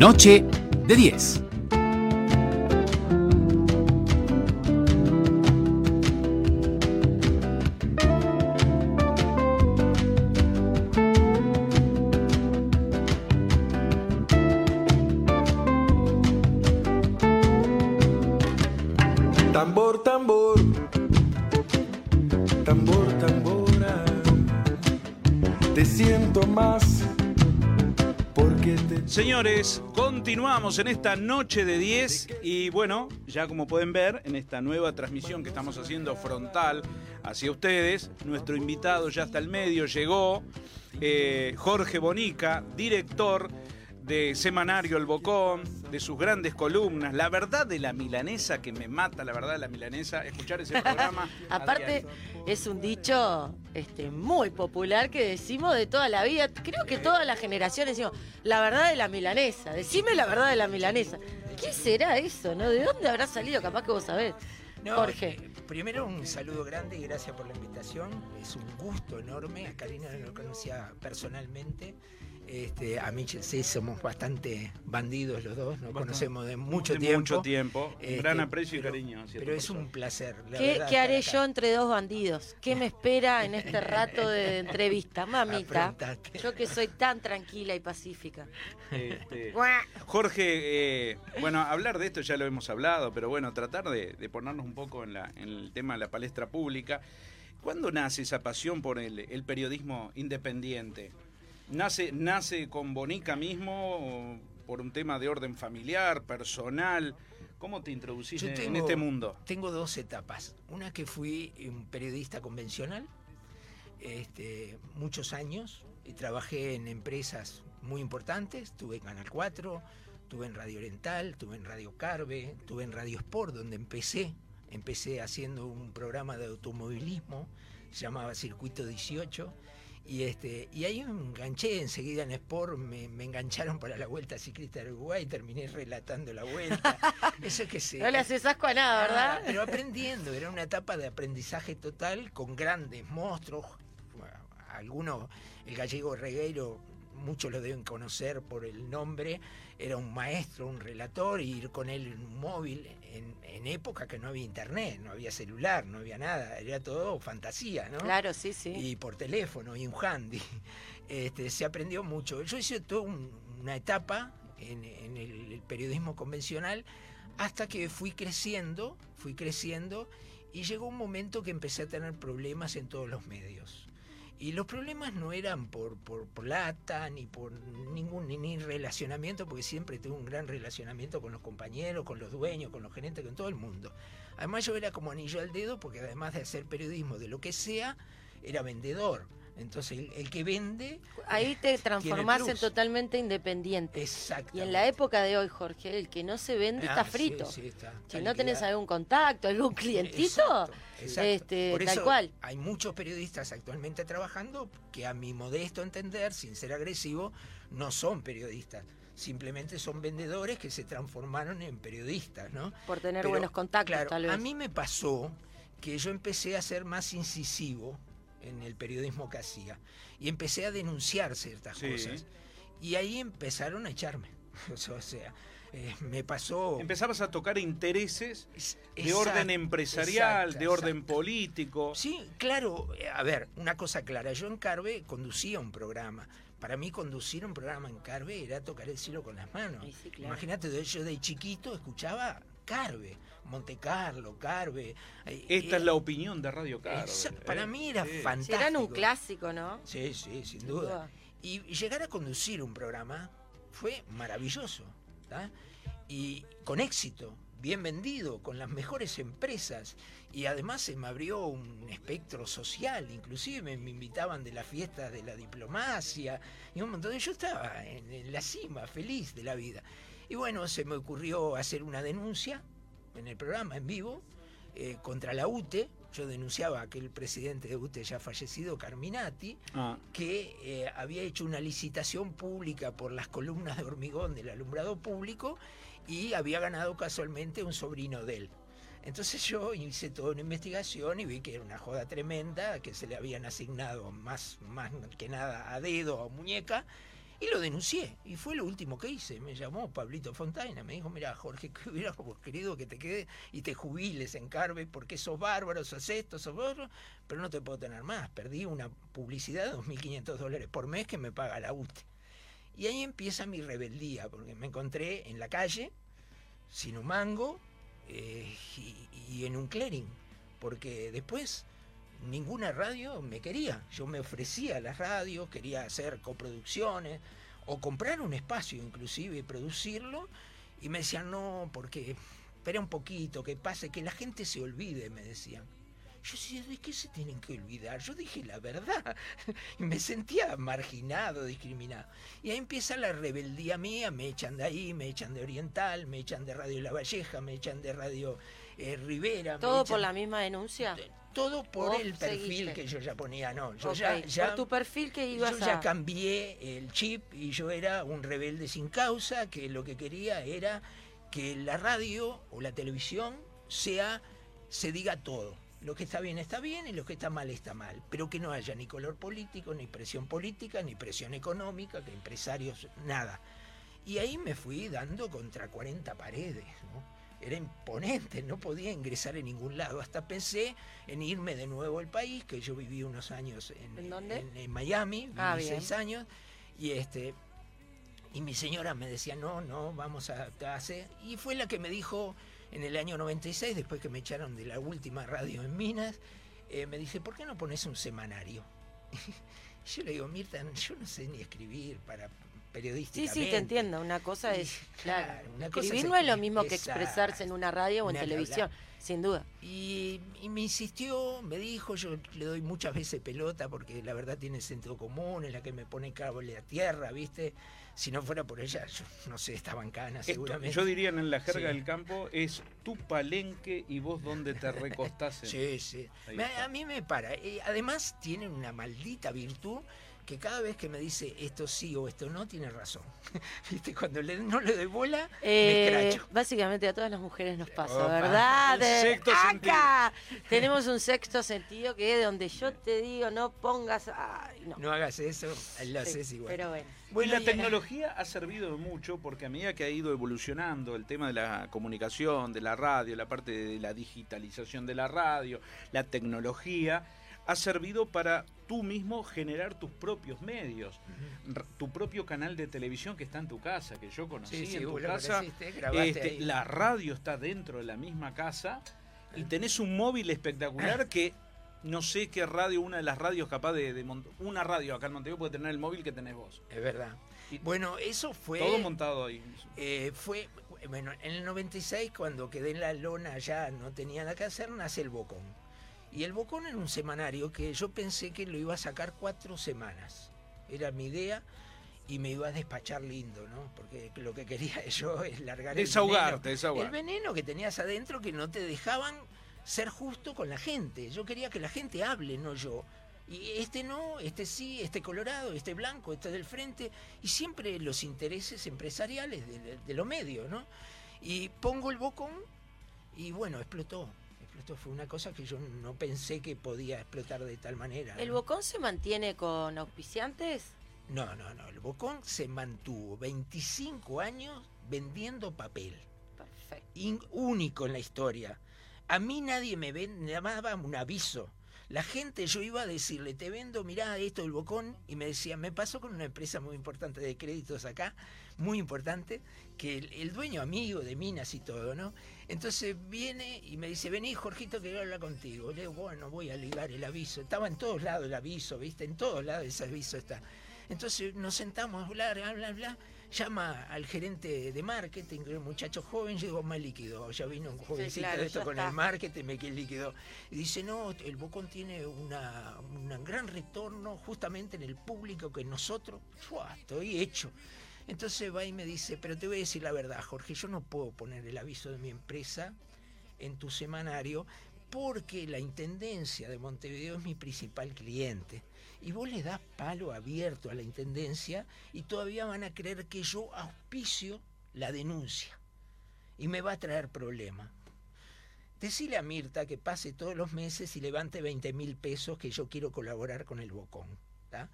Noche de 10. Tambor, tambor, tambor, tambora. Te siento más porque te. Señores, continuamos en esta noche de 10 y bueno, ya como pueden ver en esta nueva transmisión que estamos haciendo frontal hacia ustedes, nuestro invitado ya hasta el medio llegó, eh, Jorge Bonica, director de Semanario El Bocón, de sus grandes columnas, La verdad de la milanesa que me mata, la verdad de la milanesa, escuchar ese programa. Aparte, es un dicho este, muy popular que decimos de toda la vida. Creo que todas las generaciones decimos, la verdad de la milanesa. Decime la verdad de la milanesa. ¿Qué será eso, no? ¿De dónde habrá salido? Capaz que vos sabés. No, Jorge. eh, primero un saludo grande y gracias por la invitación. Es un gusto enorme. A Karina no lo conocía personalmente. Este, a Michel sí, somos bastante bandidos los dos, nos conocemos de mucho De tiempo. Mucho tiempo. Este, Gran aprecio y pero- cariño. Pero es un placer. la ¿Qué, verdad, qué haré yo entre dos bandidos? ¿Qué me espera en este rato de entrevista? Mamita, yo que soy tan tranquila y pacífica. Este. Jorge, eh, bueno, hablar de esto ya lo hemos hablado, pero bueno, tratar de, de ponernos un poco en, la, en el tema de la palestra pública. ¿Cuándo nace esa pasión por el, el periodismo independiente? ¿Nace, ¿Nace con Bonica mismo por un tema de orden familiar, personal? ¿Cómo te introducís Yo en, este mundo? Tengo dos etapas. Una que fui un periodista convencional, este, muchos años, y trabajé en empresas muy importantes. Tuve en Canal 4, tuve en Radio Oriental, tuve en Radio Carve, tuve en Radio Sport, donde empecé. Empecé haciendo un programa de automovilismo, se llamaba Circuito 18. Y, este, y ahí me enganché enseguida en Sport, me, me engancharon para la Vuelta Ciclista de Uruguay, terminé relatando la vuelta. Eso que se, No le haces asco a nada, Ah, ¿verdad? pero aprendiendo, era una etapa de aprendizaje total con grandes monstruos. Algunos, el gallego Regueiro, muchos lo deben conocer por el nombre, era un maestro, un relator, y ir con él en un móvil en, en época que no había internet, no había celular, no había nada, era todo fantasía, ¿no? Claro, sí, sí. y por teléfono y un handy. Este, se aprendió mucho. Yo hice toda un- una etapa en, en el, el periodismo convencional hasta que fui creciendo, fui creciendo y llegó un momento que empecé a tener problemas en todos los medios. Y los problemas no eran por, por plata ni por ningún ni, relacionamiento, porque siempre tuve un gran relacionamiento con los compañeros, con los dueños, con los gerentes, con todo el mundo. Además yo era como anillo al dedo, porque además de hacer periodismo de lo que sea, era vendedor. Entonces el, el que vende... Ahí te transformás en totalmente independiente. Exacto. Y en la época de hoy, Jorge, el que no se vende está frito. Ah, Sí, sí, está- Si está no tenés algún contacto, algún clientito, Exacto, exacto. este, Por tal eso cual. Hay muchos periodistas actualmente trabajando que a mi modesto entender, sin ser agresivo, no son periodistas. Simplemente son vendedores que se transformaron en periodistas, ¿no? Por tener Pero, buenos contactos, claro, tal vez. A mí me pasó que yo empecé a ser más incisivo en el periodismo que hacía y empecé a denunciar ciertas Sí. cosas. Y ahí empezaron a echarme. O sea, eh, me pasó... Empezabas a tocar intereses Es- de exacto, orden empresarial, exacto, de orden exacto. político. Sí, claro. eh, A ver, una cosa clara. Yo en Carve conducía un programa. Para mí conducir un programa en Carve era tocar el cielo con las manos. Y sí, claro. Imagínate, yo de chiquito escuchaba Carve, Monte Carlo, Carve. eh, Esta eh, es la opinión de Radio Caro. esa- eh. para mí era fantástico. eran un clásico, ¿no? Sí, sí, sin Sin duda. duda. Y llegar a conducir un programa fue maravilloso. ¿tá? Y con éxito, bien vendido, con las mejores empresas. Y además se me abrió un espectro social, inclusive me, me invitaban de las fiestas de la diplomacia y un montón de... Yo estaba en, en la cima, feliz de la vida. Y bueno, se me ocurrió hacer una denuncia en el programa, en vivo, eh, contra la UTE. Yo denunciaba a aquel presidente de UTE ya fallecido, Carminati, Ah, que eh, había hecho una licitación pública por las columnas de hormigón del alumbrado público y había ganado casualmente un sobrino de él. Entonces yo hice toda una investigación y vi que era una joda tremenda, que se le habían asignado más, más que nada a dedo o muñeca, Y lo denuncié, y fue lo último que hice. Me llamó Pablito Fontaina, me dijo, mira Jorge, que hubiera querido que te quedes y te jubiles en Carve porque sos bárbaro, sos esto, sos bárbaro, pero no te puedo tener más. Perdí una publicidad de 2.500 dólares por mes que me paga la UTE. Y ahí empieza mi rebeldía, porque me encontré en la calle, sin un mango, eh, y, y en un clearing, porque después ninguna radio me quería. Yo me ofrecía a las radios, quería hacer coproducciones o comprar un espacio inclusive y producirlo. Y me decían, no, porque espera un poquito, que pase, que la gente se olvide, me decían. Yo decía, ¿de qué se tienen que olvidar? Yo dije la verdad. Y me sentía marginado, discriminado. Y ahí empieza la rebeldía mía, me echan de ahí, me echan de Oriental, me echan de Radio La Valleja, me echan de Radio eh, Rivera. me ¿Todo por la misma denuncia? Todo por Vos el perfil seguiste. que yo ya ponía, no, yo ya, ya- Por tu perfil que ibas yo ya a... cambié el chip y yo era un rebelde sin causa que lo que quería era que la radio o la televisión sea se diga todo. Lo que está bien está bien y lo que está mal está mal, pero que no haya ni color político, ni presión política, ni presión económica, que empresarios, nada. Y ahí me fui dando contra 40 paredes, ¿no? Era imponente, no podía ingresar en ningún lado. Hasta pensé en irme de nuevo al país, que yo viví unos años en, ¿En dónde? en- en Miami, viví Ah, seis años, y este y mi señora me decía, no, no, vamos a, a hacer. Y fue la que me dijo en el año 96, después que me echaron de la última radio en Minas, eh, me dice, ¿por qué no pones un semanario? yo le digo, Mirta, yo no sé ni escribir para Sí, periodísticamente. sí, te entiendo. Una cosa es, claro, claro, una cosa escribir es no es lo mismo que expresarse en una radio o en televisión, hablar. sin duda. Y, y me insistió, me dijo, yo le doy muchas veces pelota porque la verdad tiene sentido común, es la que me pone cable a tierra, ¿viste? Si no fuera por ella, yo no sé, estaba en cana Esto, seguramente. yo diría en la jerga Sí. del campo, es tu palenque y vos donde te recostás. en- Sí, sí. A mí me para. Eh, además tiene una maldita virtud que cada vez que me dice esto sí o esto no, tiene razón. ¿Viste? Cuando le- no le doy bola, me Eh, escracho. básicamente a todas las mujeres nos pasa, Opa. ¿verdad? Sexto acá tenemos un sexto sentido que es donde yo te digo no pongas... Ay, no. No hagas eso, lo Sí, haces igual. Pero bueno. Y la tecnología ha servido mucho porque a medida que ha ido evolucionando el tema de la comunicación, de la radio, la parte de la digitalización de la radio, la tecnología, ha servido para tú mismo generar tus propios medios, tu propio canal de televisión que está en tu casa, que yo conocí Sí, sí, en tu casa. Este, la radio está dentro de la misma casa y tenés un móvil espectacular que no sé qué radio, una de las radios capaz de, de una radio acá en Montevideo puede tener el móvil que tenés vos. Es verdad. Y- Bueno, eso fue... Todo montado ahí. Eh, fue, bueno, en el 96, cuando quedé en la lona, ya no tenía nada que hacer, nace el Bocón. Y el Bocón era un semanario que yo pensé que lo iba a sacar cuatro semanas. Era mi idea y me iba a despachar lindo, ¿no? Porque lo que quería yo es largar el veneno. desahogar. El veneno que tenías adentro que no te dejaban ser justo con la gente. Yo quería que la gente hable, no yo. Y este no, este sí, este colorado, este blanco, este del frente. Y siempre los intereses empresariales de, de los medios, ¿no? Y pongo el bocón y bueno, explotó. Explotó. Fue una cosa que yo no pensé que podía explotar de tal manera. ¿El. Bocón se mantiene con auspiciantes? No, no, no. El bocón se mantuvo 25 años vendiendo papel. Perfecto. in- único en la historia. A mí nadie me ven, me daba un aviso. La gente, yo iba a decirle, te vendo, mirá esto del bocón, y me decía, me pasó con una empresa muy importante de créditos acá, muy importante, que el, el dueño amigo de Minas y todo, ¿no? Entonces viene y me dice, vení, Jorgito, que quiero hablar contigo. Le digo, bueno, voy a ligar el aviso. Estaba en todos lados el aviso, ¿viste? En todos lados ese aviso está. Entonces nos sentamos a hablar, bla, bla, bla. Llama al gerente de marketing, que era un muchacho joven, yo digo, me líquido. Ya vino un jovencito claro, de esto con está. el marketing, me quedé líquido. Y dice, no, el Bocón tiene una, un gran retorno justamente en el público que nosotros, ¡fua! estoy hecho. Entonces va y me dice, pero te voy a decir la verdad, Jorge, yo no puedo poner el aviso de mi empresa en tu semanario porque la Intendencia de Montevideo es mi principal cliente. Y vos le das palo abierto a la Intendencia y todavía van a creer que yo auspicio la denuncia. Y me va a traer problema. Decile a Mirta que pase todos los meses y levante 20 mil pesos que yo quiero colaborar con el Bocón. ¿tá?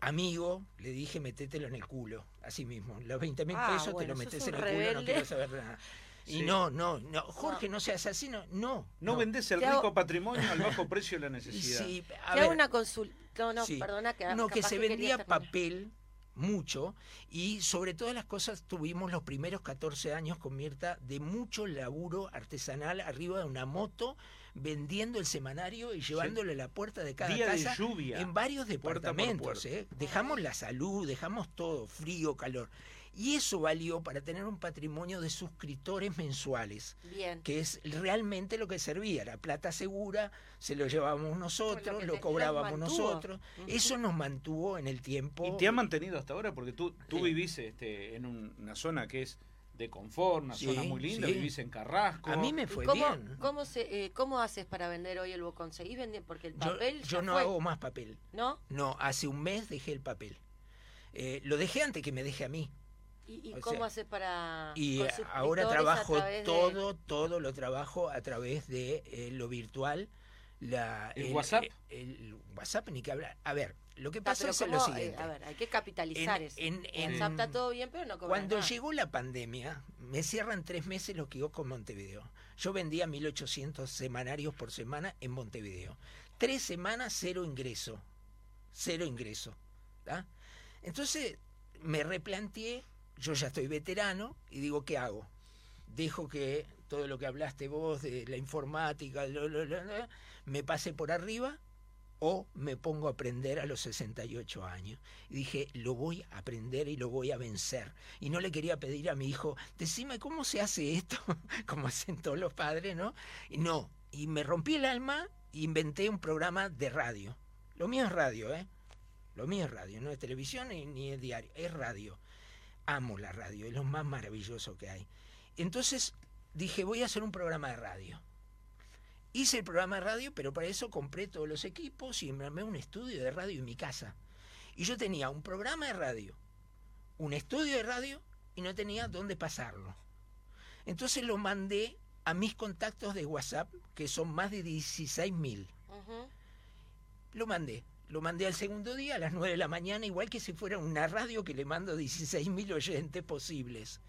amigo, le dije, metételo en el culo, así mismo. Los 20 mil Ah, pesos bueno, te lo metes en el culo, no quiero saber nada. Y Sí. no, no, no, Jorge, no, seas así, no, no. No, vendés el Te hago- rico patrimonio al bajo precio de la necesidad. sí, a Te hago ver, una consulta. No, no, Sí. perdona que no, que se vendía papel mucho y sobre todas las cosas tuvimos los primeros 14 años con Mirta de mucho laburo artesanal arriba de una moto vendiendo el semanario y llevándole a la puerta de cada Día de casa lluvia, en varios puerta departamentos. puerta. ¿eh? Dejamos la salud, dejamos todo, frío, calor. Y eso valió para tener un patrimonio de suscriptores mensuales Bien. que es realmente lo que servía, la plata segura, se lo llevábamos nosotros, lo cobrábamos nosotros, eso nos mantuvo en el tiempo. ¿Y te ha mantenido hasta ahora? Porque tú, tú Sí. vivís este, en un- una zona que es de confort, una Sí, zona muy linda, sí. vivís en Carrasco. A mí me ¿Y fue cómo, bien. ¿cómo, se, eh, ¿Cómo haces para vender hoy el bo- ¿Conseguís vender? Porque el papel yo no fue, hago más papel. ¿no? No, hace un mes dejé el papel. Eh, lo dejé antes que me deje a mí. ¿Y, y O cómo sea, haces para...? Y eh, ahora trabajo de- todo, todo lo trabajo a través de eh, lo virtual. La, ¿El WhatsApp? El, WhatsApp ni que hablar. A ver, lo que Ah, pasa es ¿cómo? lo Eh, siguiente. a ver, hay que capitalizar En- eso. en- en- WhatsApp está todo bien, pero no cobra Cuando nada. llegó la pandemia, me cierran tres meses los que con Montevideo. Yo vendía 1.800 semanarios por semana en Montevideo. Tres semanas, cero ingreso. Cero ingreso. ¿tá? Entonces me replanteé, yo ya estoy veterano, y digo, ¿qué hago? Dejo que todo lo que hablaste vos de la informática, me pase por arriba o me pongo a aprender a los 68 años. Y dije, lo voy a aprender y lo voy a vencer. Y no le quería pedir a mi hijo, decime cómo se hace esto, como hacen todos los padres, ¿no? Y no, y me rompí el alma e inventé un programa de radio. Lo mío es radio, ¿eh? Lo mío es radio, no es televisión ni, ni es diario, es radio. Amo la radio, es lo más maravilloso que hay. Entonces dije, voy a hacer un programa de radio. Hice el programa de radio, pero para eso compré todos los equipos y me armé un estudio de radio en mi casa. Y yo tenía un programa de radio, un estudio de radio y no tenía dónde pasarlo. Entonces lo mandé a mis contactos de WhatsApp, que son más de 16 mil. Ujú. Lo mandé. Lo mandé al segundo día a las 9 de la mañana, igual que si fuera una radio que le mando 16 mil oyentes posibles.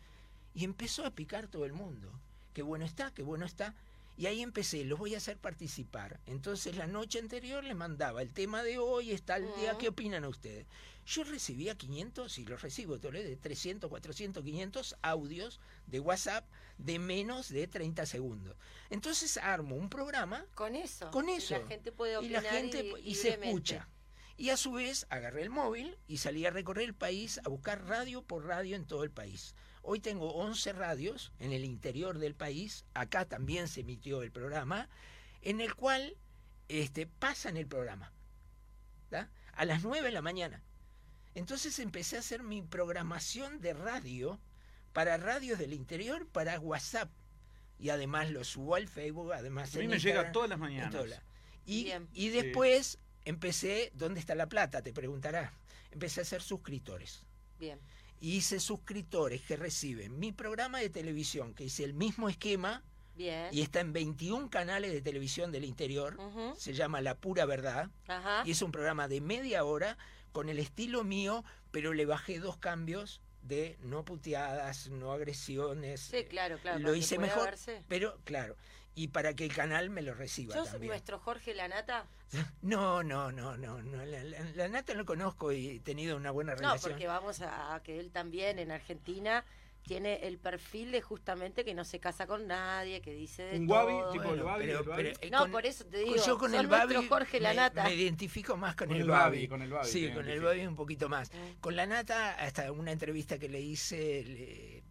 Y empezó a picar todo el mundo. Qué bueno está, qué bueno está. Y ahí empecé, los voy a hacer participar. Entonces la noche anterior les mandaba el tema de hoy, está el día, Ujú. ¿qué opinan ustedes? Yo recibía 500, y los recibo de 300, 400, 500 audios de WhatsApp de menos de 30 segundos. Entonces armo un programa Con eso. Con Y eso. la gente puede y opinar la gente y, se escucha. Y a su vez agarré el móvil y salí a recorrer el país a buscar radio por radio en todo el país. Hoy tengo 11 radios en el interior del país, acá también se emitió el programa, en el cual este, pasan el programa, a las 9 de la mañana. Entonces empecé a hacer mi programación de radio para radios del interior, para WhatsApp. Y además lo subo al Facebook, además A mí me llega todas las mañanas. Y, después empecé, ¿dónde está la plata? Te preguntarás. Empecé a hacer suscriptores. Bien. Y hice suscriptores que reciben mi programa de televisión, que hice el mismo esquema Bien. y está en 21 canales de televisión del interior. Se llama La Pura Verdad. Ajá. Y es un programa de media hora con el estilo mío, pero le bajé dos cambios de no puteadas, no agresiones. Sí, claro, claro. Lo hice mejor, verse. pero claro. Y para que el canal me lo reciba ¿Sos también. nuestro Jorge Lanata? No, no, no, no, no. La, la- la lo conozco y he tenido una buena No, relación. porque vamos a, a que él también en Argentina tiene el perfil de justamente que no se casa con nadie, que dice de Un todo. guabi, tipo el Babi, el Babi. eh, No, por eso te digo, Yo con son el Babi Jorge Lanata. Me, identifico más con, Con el el Babi. Babi, con el Babi Sí, con el. Babi un poquito más. Mm. Con la Nata, hasta una entrevista que le hice, le,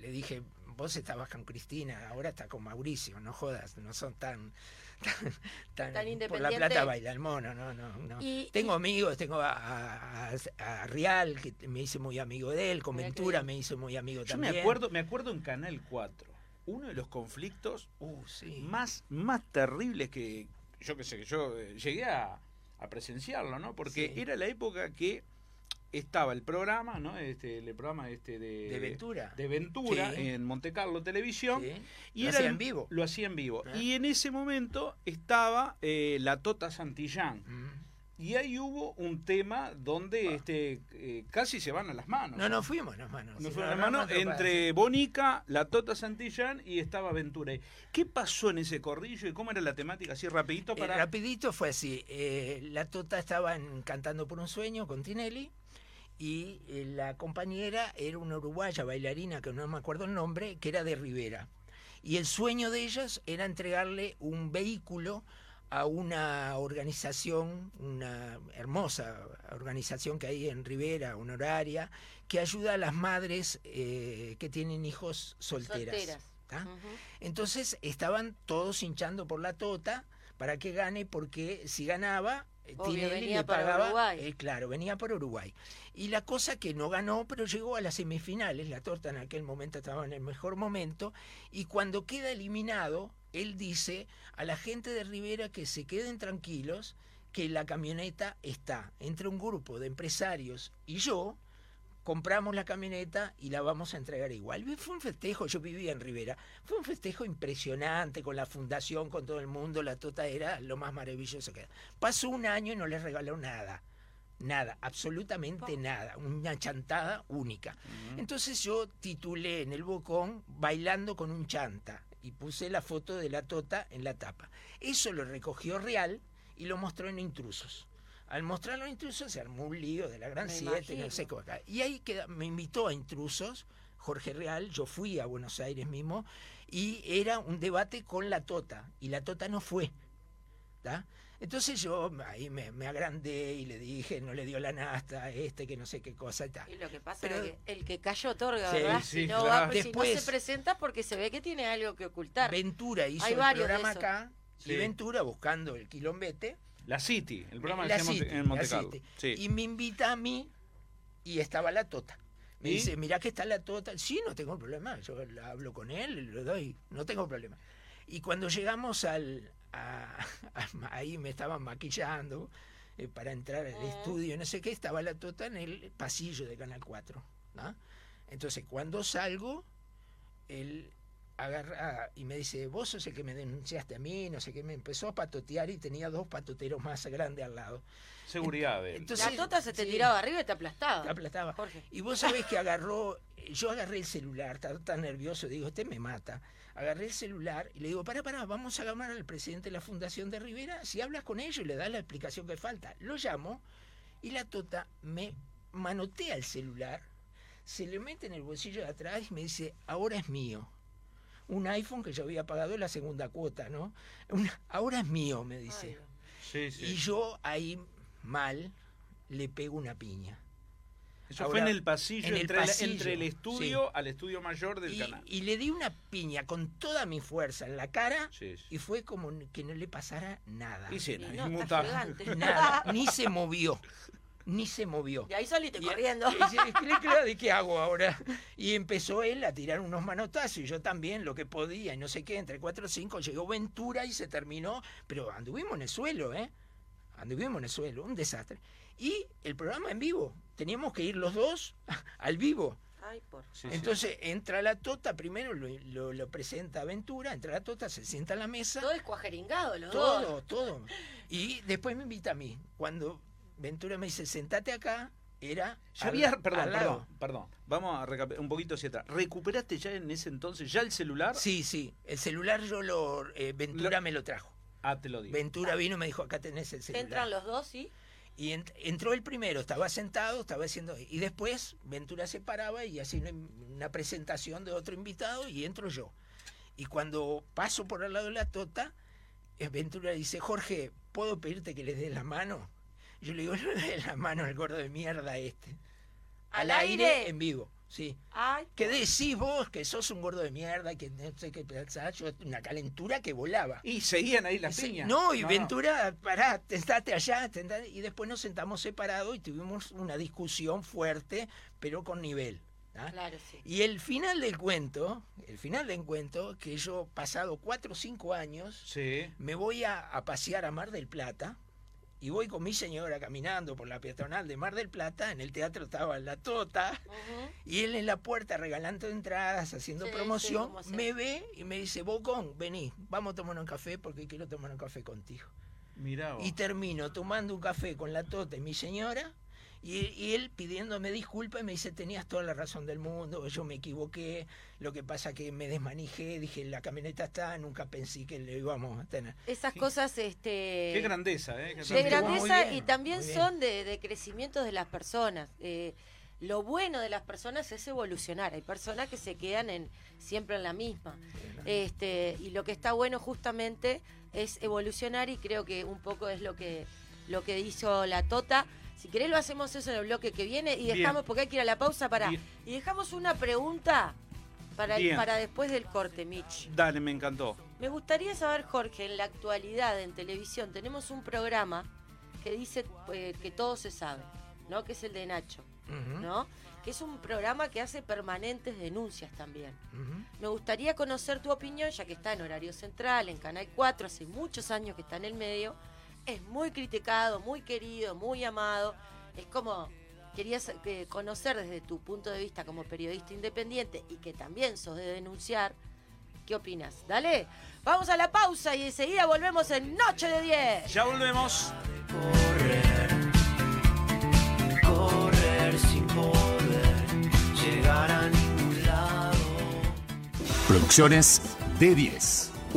le dije, vos estabas con Cristina, ahora está con Mauricio, no jodas, no son tan... Tan, Tan por la plata baila el mono, no, no, no. Y- tengo amigos, tengo a, a- Rial, que me hice muy amigo de él, con qué Ventura me hice muy amigo Yo también. me acuerdo, me acuerdo en Canal 4, uno de los conflictos Uh, sí. más, más terribles que yo que sé, que yo eh, llegué a, a presenciarlo, ¿no? Porque Sí. era la época que estaba el programa, ¿no? Este, el programa este de, De Ventura. de Ventura Sí. en Monte Carlo Televisión. Sí. Y Lo era hacía en vivo. Lo hacía en vivo. Ah. Y en ese momento estaba eh, la Tota Santillán. Mm. Y ahí hubo un tema donde este eh, casi se van a las manos. No, no fuimos a las manos. No sí, fue a las manos no, no, no, entre Bonica, la Tota Santillán y estaba Ventura. ¿Qué pasó en ese corrillo y cómo era la temática? Así rapidito Eh, para... rapidito fue así. la Tota estaba Cantando por un sueño con Tinelli y eh, la compañera era una uruguaya bailarina que no me acuerdo el nombre, que era de Rivera. Y el sueño de ellas era entregarle un vehículo a una organización, una hermosa organización que hay en Rivera, honoraria, que ayuda a las madres eh, que tienen hijos solteras. Entonces estaban todos hinchando por la tota para que gane, porque si ganaba, Obvio, Tinelli venía le para. Uruguay. eh, claro, venía por Uruguay. Y la cosa que no ganó, pero llegó a las semifinales. La torta en aquel momento estaba en el mejor momento. Y cuando queda eliminado, él dice a la gente de Rivera que se queden tranquilos, que la camioneta está entre un grupo de empresarios y yo compramos la camioneta y la vamos a entregar igual. Fue un festejo, yo vivía en Rivera, fue un festejo impresionante con la fundación, con todo el mundo, la tota era lo más maravilloso que era. Pasó un año y no les regaló nada, nada, absolutamente nada, una chantada única. Entonces yo titulé en el bocón Bailando con un chanta y puse la foto de la tota en la tapa. Eso lo recogió Real y lo mostró en Intrusos. Al mostrarlo en Intrusos se armó un lío de la Gran Me 7, no sé cómo acá. Y ahí queda, me invitó a Intrusos, Jorge Real, yo fui a Buenos Aires mismo, y era un debate con la Tota, y la Tota no fue. ¿tá? Entonces yo ahí me, me agrandé y le dije, no le dio la nasta a este, que no sé qué cosa y tal. Y lo que pasa Pero- es que el que calla otorga, Sí, ¿verdad? sí, si, no claro. va, si no Después- se presenta porque se ve que tiene algo que ocultar. Ventura hizo Hay el programa acá, Sí. y Ventura buscando el quilombete, La City, el programa que la hacíamos City, en Monte la Carlo. City. Sí. Y me invita a mí y estaba la tota. Me ¿Y? dice, mirá que está la tota. Sí, no tengo problema. Yo la hablo con él, le doy, no tengo problema. Y cuando llegamos al... a- a- ahí me estaban maquillando eh, para entrar al Ah. estudio, no sé qué, estaba la tota en el pasillo de Canal 4. ¿no? Entonces, cuando salgo, él agarra y me dice, vos sos el que me denunciaste a mí, no sé qué, me empezó a patotear y tenía dos patoteros más grandes al lado. Seguridad de él. Entonces- la tota se te sí. tiraba arriba y te aplastaba. Te aplastaba. Jorge. Y vos sabés que agarró, yo agarré el celular, estaba tan nervioso, digo, este me mata. Agarré el celular y le digo, para, para, vamos a llamar al presidente de la Fundación de Rivera, si hablas con ellos y le das la explicación que falta. Lo llamo y la tota me manotea el celular, se le mete en el bolsillo de atrás y me dice, ahora es mío. Un iPhone que yo había pagado la segunda cuota, ¿no? Una- ahora es mío, me dice. Sí, sí. Y yo ahí, mal, le pego una piña. Eso ahora, fue en el pasillo, en el entre, la- pasillo, entre el estudio al estudio mayor del Y, canal. y le di una piña con toda mi fuerza en la cara Sí, sí. y fue como que no le pasara nada. Y sí, Y no, no. Nada, ni se movió, ni se movió. Y ahí saliste Y- corriendo. y dice, "¿Qué- qué- ¿de qué hago ahora? Y empezó él a tirar unos manotazos y yo también, lo que podía, y no sé qué, entre cuatro o cinco llegó Ventura y se terminó, pero anduvimos en el suelo, ¿eh? Anduvimos en el suelo, un desastre. Y el programa en vivo, teníamos que ir los dos al vivo. Ay, por Sí, sí. Entonces entra la tota, primero lo, lo- lo presenta Ventura, entra la tota, se sienta a la mesa, Todo escuajeringado, los dos. todo, todo. Y después me invita a mí. Cuando Ventura me dice, sentate acá, era... Ya al- había, perdón, al lado. perdón, perdón. Vamos a recapi- un poquito hacia atrás. ¿Recuperaste ya en ese entonces ya el celular? Sí, sí, el celular yo lo... eh, Ventura Lo- me lo trajo. Ah, te lo digo. Ventura vino y me dijo, acá tenés el celular. Entran los dos, ¿sí? Y ent- entró el primero, estaba sentado, estaba haciendo... Y después Ventura se paraba y hacía una, una presentación de otro invitado y entro yo. Y cuando paso por al lado de la tota, eh, Ventura dice, Jorge, ¿puedo pedirte que les des la mano? Yo le digo, no le des la mano al gordo de mierda este. ¿Al Al aire, aire? en vivo, sí. Ay, ¿Qué decís vos que sos un gordo de mierda, que no sé qué pensás? Yo, una calentura que volaba. Y seguían ahí las piñas. No, y Ventura, pará, sentate allá, y después nos sentamos separados y tuvimos una discusión fuerte, pero con nivel. ¿ah? claro, sí. Y el final del cuento, el final del cuento, que yo pasado cuatro o cinco años, Sí. me voy a, a pasear a Mar del Plata, y voy con mi señora caminando por la peatonal de Mar del Plata, en el teatro estaba la Tota, y él en la puerta regalando entradas, haciendo Sí, promoción, me ve y me dice, Bocón, vení, vamos a tomar un café porque quiero tomar un café contigo. Mirá vos. Y termino tomando un café con la Tota y mi señora. Y, y él pidiéndome disculpas y me dice, tenías toda la razón del mundo, yo me equivoqué, lo que pasa que me desmanijé, dije, la camioneta está, nunca pensé que le íbamos a tener. Esas Sí. cosas, este. Qué grandeza, ¿eh? Qué de grandeza. muy grandeza bien, y también son de, de crecimiento de las personas. Eh, lo bueno de las personas es evolucionar. Hay personas que se quedan en siempre en la misma. Este, y lo que está bueno justamente es evolucionar y creo que un poco es lo que lo que hizo la Tota. Si querés lo hacemos eso en el bloque que viene y Bien. dejamos, porque hay que ir a la pausa para. Bien. Y dejamos una pregunta para, para después del corte, Mitch. Dale, me encantó. Me gustaría saber, Jorge, en la actualidad en televisión tenemos un programa que dice eh, que todo se sabe, ¿no? Que es el de Nacho, ¿no? Que es un programa que hace permanentes denuncias también. Me gustaría conocer tu opinión, ya que está en horario central, en Canal 4, hace muchos años que está en el medio. Es muy criticado, muy querido, muy amado. Es como, quería sa- que conocer desde tu punto de vista como periodista independiente y que también sos de denunciar, ¿qué opinas? Dale, vamos a la pausa y enseguida volvemos en Noche de 10. Ya volvemos. correr sin poder llegar a ningún lado. Producciones D10.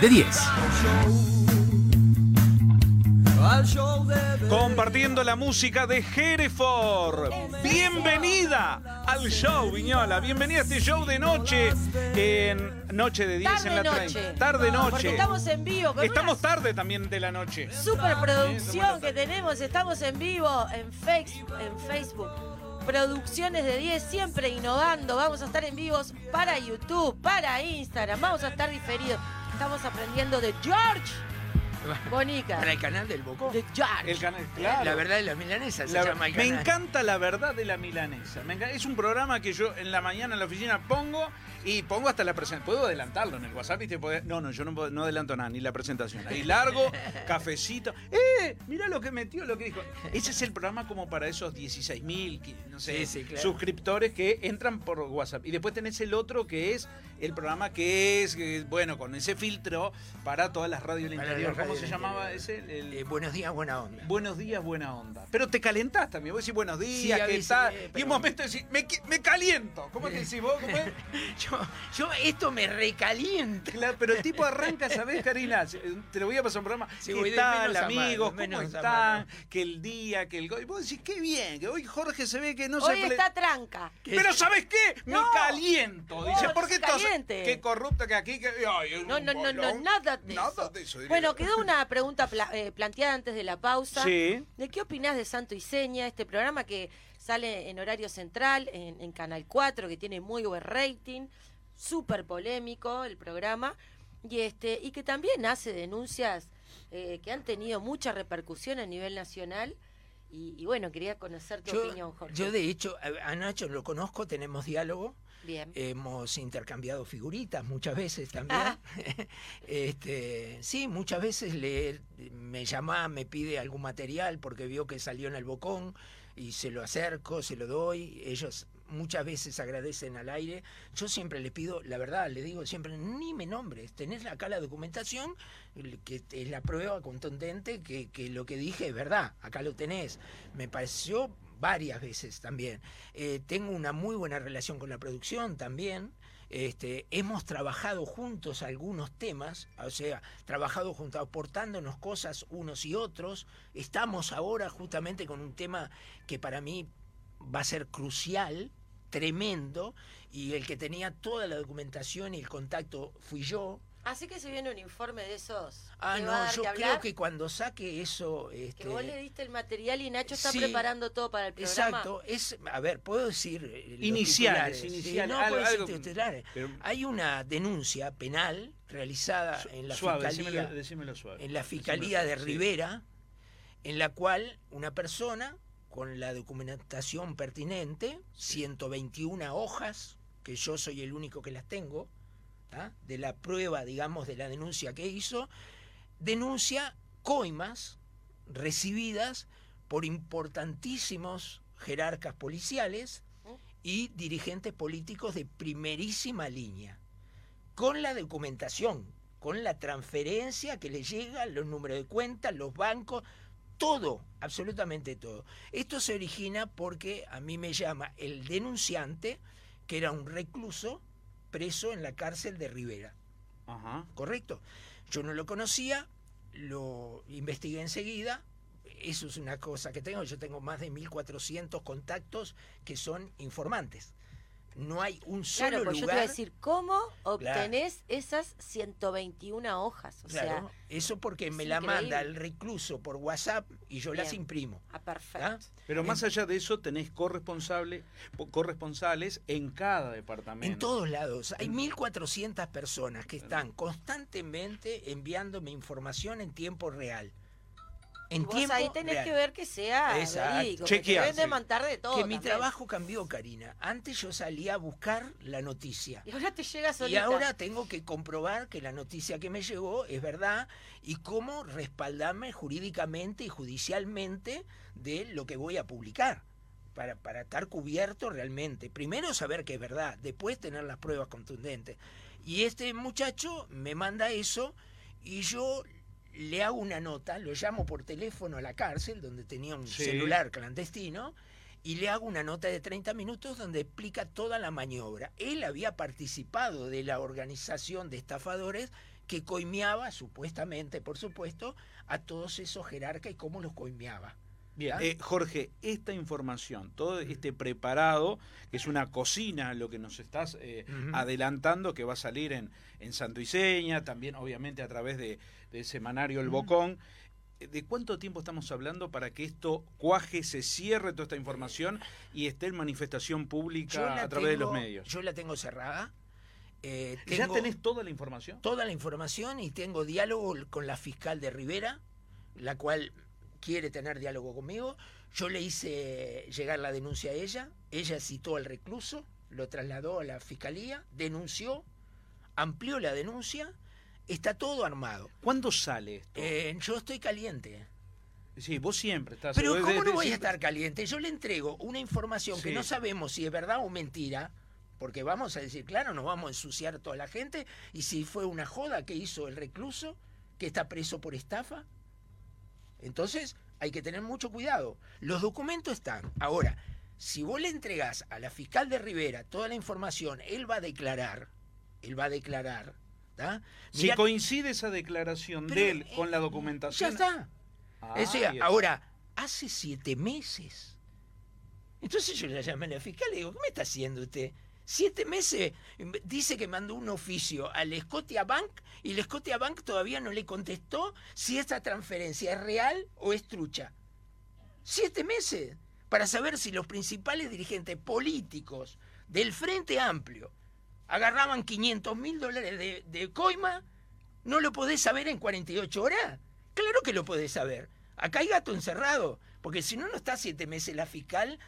De 10. Compartiendo la música de Hereford. Bienvenida al show, Viñola. Bienvenida a este show de noche en Noche de 10 en Tarde la noche. 30. Tarde Porque noche. estamos en vivo. con Estamos una tarde también de la noche. Superproducción que tenemos, estamos en vivo en Facebook, en Facebook. Producciones de 10, siempre innovando. Vamos a estar en vivos para YouTube, para Instagram. Vamos a estar diferidos. Estamos aprendiendo de George Bonica. Para el canal del Bocó. De George. El canal, claro. La verdad de la milanesa se La- llama el me encanta la verdad de la milanesa. Me es un programa que yo en la mañana en la oficina pongo y pongo hasta la presentación. Puedo adelantarlo en el WhatsApp te No, no, yo no, no adelanto nada, ni la presentación. Ahí largo, cafecito. ¡Eh! Mira lo que metió, lo que dijo. Ese es el programa como para esos 16 mil, no sé, Sí, sí, claro. suscriptores que entran por WhatsApp. Y después tenés el otro que es el programa que es, bueno, con ese filtro para todas las radios del interior. ¿Cómo se llamaba ese? El- Eh, buenos días, buena onda. Buenos días, buena onda. Pero te calentás también. Vos decís buenos días, ¿qué tal? eh, Y un momento decís, me, caliento. ¿Cómo que decís vos? ¿Cómo es? Yo, yo esto me recalienta. Claro, pero el tipo arranca, ¿sabés, Karina? Te lo voy a pasar un programa. Sí, ¿Qué tal, amigos? ¿Cómo están? Que el día, que el gol. Y vos decís, qué bien, que hoy Jorge se ve que no Hoy se... ple- está tranca. Pero ¿sabés qué? Me No. caliento. Dice, No, ¿por qué caliente. Qué corrupto que aquí. Que, ay, No, no, no, no, nada de Nada eso. de eso, diría Bueno, quedó una pregunta pla- eh, planteada antes de la pausa. Sí. ¿De qué opinás de Santo y Seña, este programa que sale en horario central, en, en Canal 4, que tiene muy buen rating, súper polémico el programa, y este y que también hace denuncias eh, que han tenido mucha repercusión a nivel nacional? Y, y bueno, quería conocer tu opinión, Jorge. yo de hecho, a Nacho lo conozco, tenemos diálogo. Bien. Hemos intercambiado figuritas muchas veces también. este, sí, muchas veces le, me llama, me pide algún material porque vio que salió en el bocón y se lo acerco, se lo doy. Ellos muchas veces agradecen al aire. Yo siempre le pido, la verdad, le digo siempre, ni me nombres, tenés acá la documentación, que es la prueba contundente que, que lo que dije es verdad, acá lo tenés. Me pareció varias veces también. Eh, tengo una muy buena relación con la producción también. Este, hemos trabajado juntos algunos temas, o sea, trabajado juntos, aportándonos cosas unos y otros. Estamos ahora justamente con un tema que para mí va a ser crucial, tremendo, y el que tenía toda la documentación y el contacto fui yo. Así que se viene un informe de esos. Ah, no, yo que creo que cuando saque eso... que Este, vos le diste el material y Nacho está sí, preparando todo para el programa. Exacto, es, a ver, puedo decir eh, Iniciales, titulares? iniciales, Sí, no, algo- puedo decir algo- titulares. pero- Hay una denuncia penal realizada en la Suave, fiscalía, decímelo, decímelo suave. en la Decímelo fiscalía de sí. Rivera, en la cual una persona con la documentación pertinente, 121 hojas, que yo soy el único que las tengo, de la prueba, digamos, de la denuncia que hizo, denuncia coimas recibidas por importantísimos jerarcas policiales y dirigentes políticos de primerísima línea, con la documentación, con la transferencia que le llega, los números de cuenta, los bancos, todo, absolutamente todo. Esto se origina porque a mí me llama el denunciante, que era un recluso preso en la cárcel de Rivera. Ajá. ¿correcto? Yo no lo conocía, lo investigué enseguida, eso es una cosa que tengo, yo tengo más de 1400 contactos que son informantes. No hay un solo Claro, pues yo te lugar. voy a decir, ¿cómo obtenés esas 121 hojas? O Claro, sea, eso porque es me la increíble. manda el recluso por WhatsApp y yo las imprimo. ah, perfecto. ¿ah? Pero más allá de eso, tenés corresponsable, po- corresponsales en cada departamento. En todos lados. Hay 1.400 personas que están constantemente enviándome información en tiempo real. En Y vos tiempo ahí tenés real. que ver que sea Exacto. Chequear, deben de todo. que mi trabajo cambió, Karina. Antes yo salía a buscar la noticia. Y ahora te llega Y solita. ahora tengo que comprobar que la noticia que me llegó es verdad y cómo respaldarme jurídicamente y judicialmente de lo que voy a publicar. Para, para estar cubierto realmente. Primero saber que es verdad, después tener las pruebas contundentes. Y este muchacho me manda eso y yo le hago una nota, lo llamo por teléfono a la cárcel, donde tenía un Sí. celular clandestino, y le hago una nota de 30 minutos donde explica toda la maniobra. Él había participado de la organización de estafadores que coimeaba, supuestamente, por supuesto, a todos esos jerarcas y cómo los coimeaba. Bien, eh, Jorge, esta información, todo este preparado, que es una cocina, lo que nos estás eh, adelantando, que va a salir en, en Santo Iseña, también obviamente a través de, semanario El Bocón. eh, ¿De cuánto tiempo estamos hablando para que esto cuaje, se cierre toda esta información y esté en manifestación pública a través de los medios? Yo la tengo cerrada. eh, ¿Ya tenés toda la información? toda la información y tengo diálogo con la fiscal de Rivera, la cual quiere tener diálogo conmigo. Yo le hice llegar la denuncia a ella, ella citó al recluso, lo trasladó a la fiscalía, denunció, amplió la denuncia, está todo armado. ¿Cuándo sale esto? Eh, yo estoy caliente. sí, vos siempre estás... Pero ¿cómo no voy a estar caliente? Yo le entrego una información que no sabemos si es verdad o mentira, porque vamos a decir, claro, nos vamos a ensuciar toda la gente, y si fue una joda que hizo el recluso, que está preso por estafa. Entonces, hay que tener mucho cuidado. Los documentos están. Ahora, si vos le entregás a la fiscal de Rivera toda la información, él va a declarar, él va a declarar. Si coincide esa declaración pero, de él eh, con la Ya documentación... está. Ah, O sea, bien. ahora, hace siete meses. Entonces yo le llamé a la fiscal y le digo, ¿qué me está haciendo usted? Siete meses dice que mandó un oficio al Scotia Bank y el Scotia Bank todavía no le contestó si esta transferencia es real o es trucha. Siete meses para saber si los principales dirigentes políticos del Frente Amplio agarraban 500 mil dólares de, de coima, ¿no lo podés saber en 48 horas? Claro que lo podés saber. Acá hay gato encerrado, porque si no, no está siete meses la fiscal.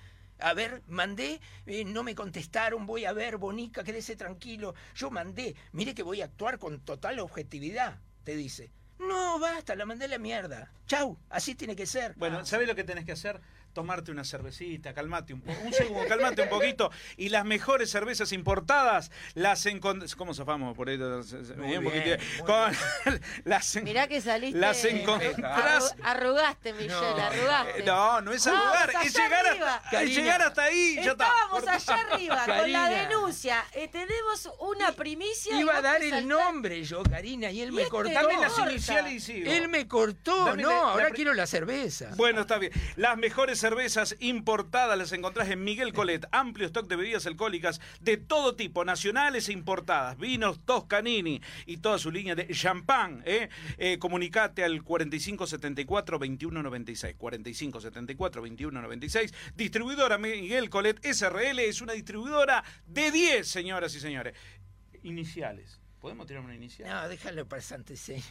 A ver, mandé, eh, no me contestaron, voy a ver, Bonica, quédese tranquilo. Yo mandé, mire que voy a actuar con total objetividad, te dice. No, basta, la mandé a la mierda. Chau, así tiene que ser. Bueno, ¿sabes lo que tenés que hacer? Tomarte una cervecita, calmate un poco, un segundo, calmate un poquito. Y las mejores cervezas importadas las encontrás. ¿Cómo zafamos por ahí? Muy Un bien, Con- las en- Mirá que saliste. Las encontrás. Arru- arrugaste, Michelle, arrugaste. Eh, No, no es allá es llegar, hasta, es Cariño. llegar hasta ahí. Ya está. Estábamos allá arriba con la denuncia. Eh, tenemos una primicia. y Iba a dar el nombre yo, Karina, y él Y me este cortó. Dame no las iniciales y sigo. Él me cortó, Dame no, la- la ahora quiero la cerveza. Bueno, está bien. Las mejores cervezas importadas las encontrás en Miguel Colet. Amplio stock de bebidas alcohólicas de todo tipo, nacionales e importadas. Vinos Toscanini y toda su línea de champán. ¿eh? Eh, comunicate al 4574-2196. 4574-2196. Distribuidora Miguel Colet SRL es una distribuidora de 10, señoras y señores. Iniciales. ¿Podemos tirar una inicial? No, déjalo para Santa Isabel.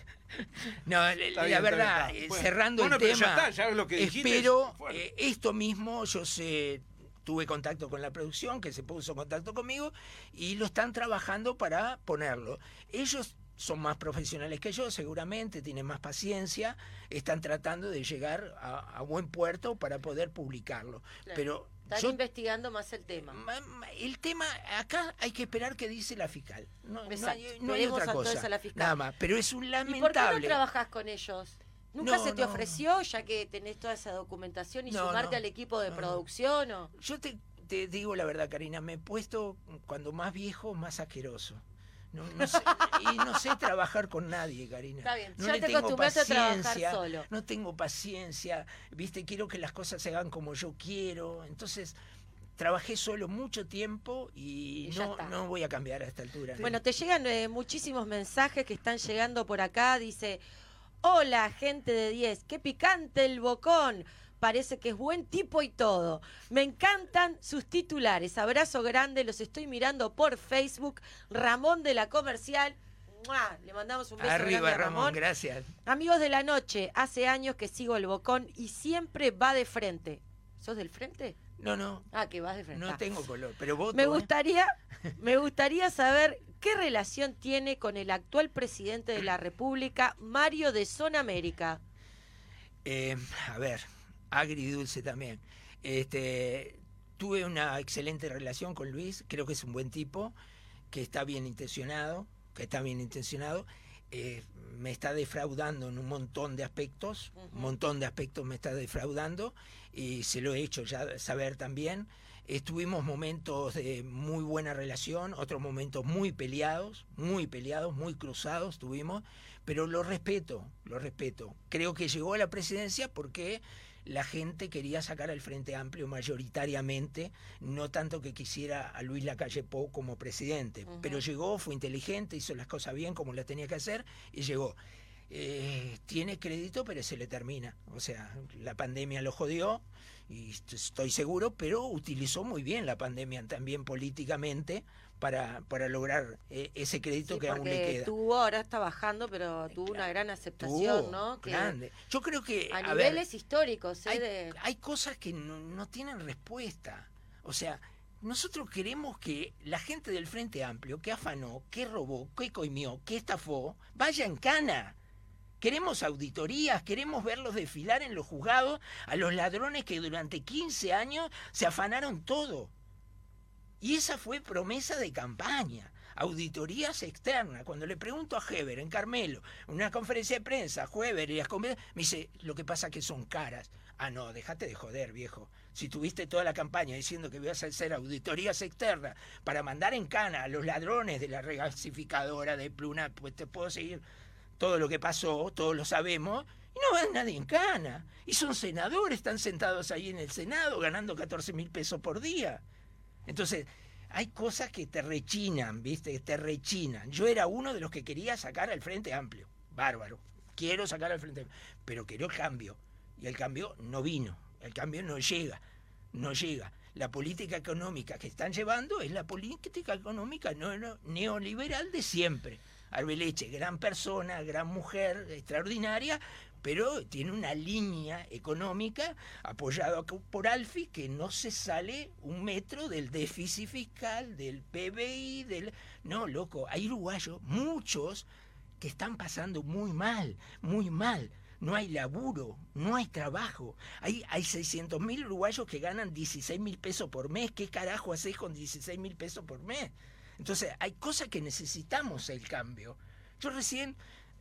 No, la, verdad, Bueno. cerrando Bueno, el pero tema, ya está, ya lo que dijiste espero eh, esto mismo, yo sé, tuve contacto con la producción, que se puso en contacto conmigo, y lo están trabajando para ponerlo. Ellos son más profesionales que yo, seguramente, tienen más paciencia, están tratando de llegar a, a buen puerto para poder publicarlo. Claro. Pero Están yo investigando más el tema. Ma- ma- El tema, acá hay que esperar qué dice la fiscal. No, no hay, no hay otra cosa. a la fiscal. Nada más. Pero es un ¿Y por qué no lamentable. trabajás con ellos? ¿Nunca No, se te ofreció, ya que tenés toda esa documentación, y sumarte al equipo de producción? O... Yo te, te digo la verdad, Karina, me he puesto cuando más viejo, más asqueroso. No, no sé, y no sé trabajar con nadie, Karina. Está bien, No ya le te tengo a paciencia, solo. No tengo paciencia, viste, quiero que las cosas se hagan como yo quiero. Entonces, trabajé solo mucho tiempo y, no, no voy a cambiar a esta altura. Bueno, te llegan eh, muchísimos mensajes que están llegando por acá. Dice, hola gente de 10, qué picante el bocón. Parece que es buen tipo y todo. Me encantan sus titulares. Abrazo grande, los estoy mirando por Facebook. Ramón de la Comercial. ¡Mua! Le mandamos un beso Arriba, grande a Ramón, Ramón. gracias. Amigos de la noche, hace años que sigo el bocón y siempre va de frente. ¿Sos del frente? No, no, Ah, que vas de frente. no Ah. tengo color, pero voto. Me ¿eh? gustaría, me gustaría saber qué relación tiene con el actual presidente de la República, Mario de Zona América. Eh, a ver, agridulce también. Este, tuve una excelente relación con Luis, creo que es un buen tipo, que está bien intencionado, que está bien intencionado. Eh, me está defraudando en un montón de aspectos, un montón de aspectos me está defraudando y se lo he hecho ya saber también. Estuvimos momentos de muy buena relación, otros momentos muy peleados, muy peleados, muy cruzados tuvimos, pero lo respeto, lo respeto. Creo que llegó a la presidencia porque la gente quería sacar al Frente Amplio mayoritariamente, no tanto que quisiera a Luis Lacalle Pou como presidente, pero llegó, fue inteligente, hizo las cosas bien como las tenía que hacer y llegó. Eh, tiene crédito, pero se le termina. O sea, la pandemia lo jodió, y est- estoy seguro, pero utilizó muy bien la pandemia también políticamente para, para lograr eh, ese crédito Sí, que aún le queda. tuvo, ahora está bajando, pero tuvo una gran aceptación, Tuvo, ¿no? Que grande. Yo creo que a, a ver, niveles históricos, ¿eh? hay, de- hay cosas que no, no tienen respuesta. O sea, nosotros queremos que la gente del Frente Amplio, que afanó, que robó, que coimió, que estafó, vaya en cana. Queremos auditorías, queremos verlos desfilar en los juzgados a los ladrones que durante 15 años se afanaron todo. Y esa fue promesa de campaña. Auditorías externas. Cuando le pregunto a Heber en Carmelo, en una conferencia de prensa, Heber y las conferencias, me dice, lo que pasa que son caras. Ah, no, déjate de joder, viejo. Si tuviste toda la campaña diciendo que ibas a hacer auditorías externas para mandar en cana a los ladrones de la regasificadora de Pluna, pues te puedo seguir todo lo que pasó, todos lo sabemos, y no va nadie en cana. Y son senadores, están sentados ahí en el Senado ganando 14 mil pesos por día. Entonces, hay cosas que te rechinan, ¿viste? Que te rechinan. Yo era uno de los que quería sacar al Frente Amplio. Bárbaro. Quiero sacar al Frente Amplio. Pero quiero el cambio. Y el cambio no vino. El cambio no llega. No llega. La política económica que están llevando es la política económica neoliberal de siempre. Arbeleche, gran persona, gran mujer, extraordinaria, pero tiene una línea económica apoyada por Alfi que no se sale un metro del déficit fiscal, del PBI, del... No, loco, hay uruguayos, muchos, que están pasando muy mal, muy mal. No hay laburo, no hay trabajo. Hay, hay 600 mil uruguayos que ganan 16 mil pesos por mes. ¿Qué carajo haces con 16 mil pesos por mes? Entonces, hay cosas que necesitamos el cambio. Yo recién,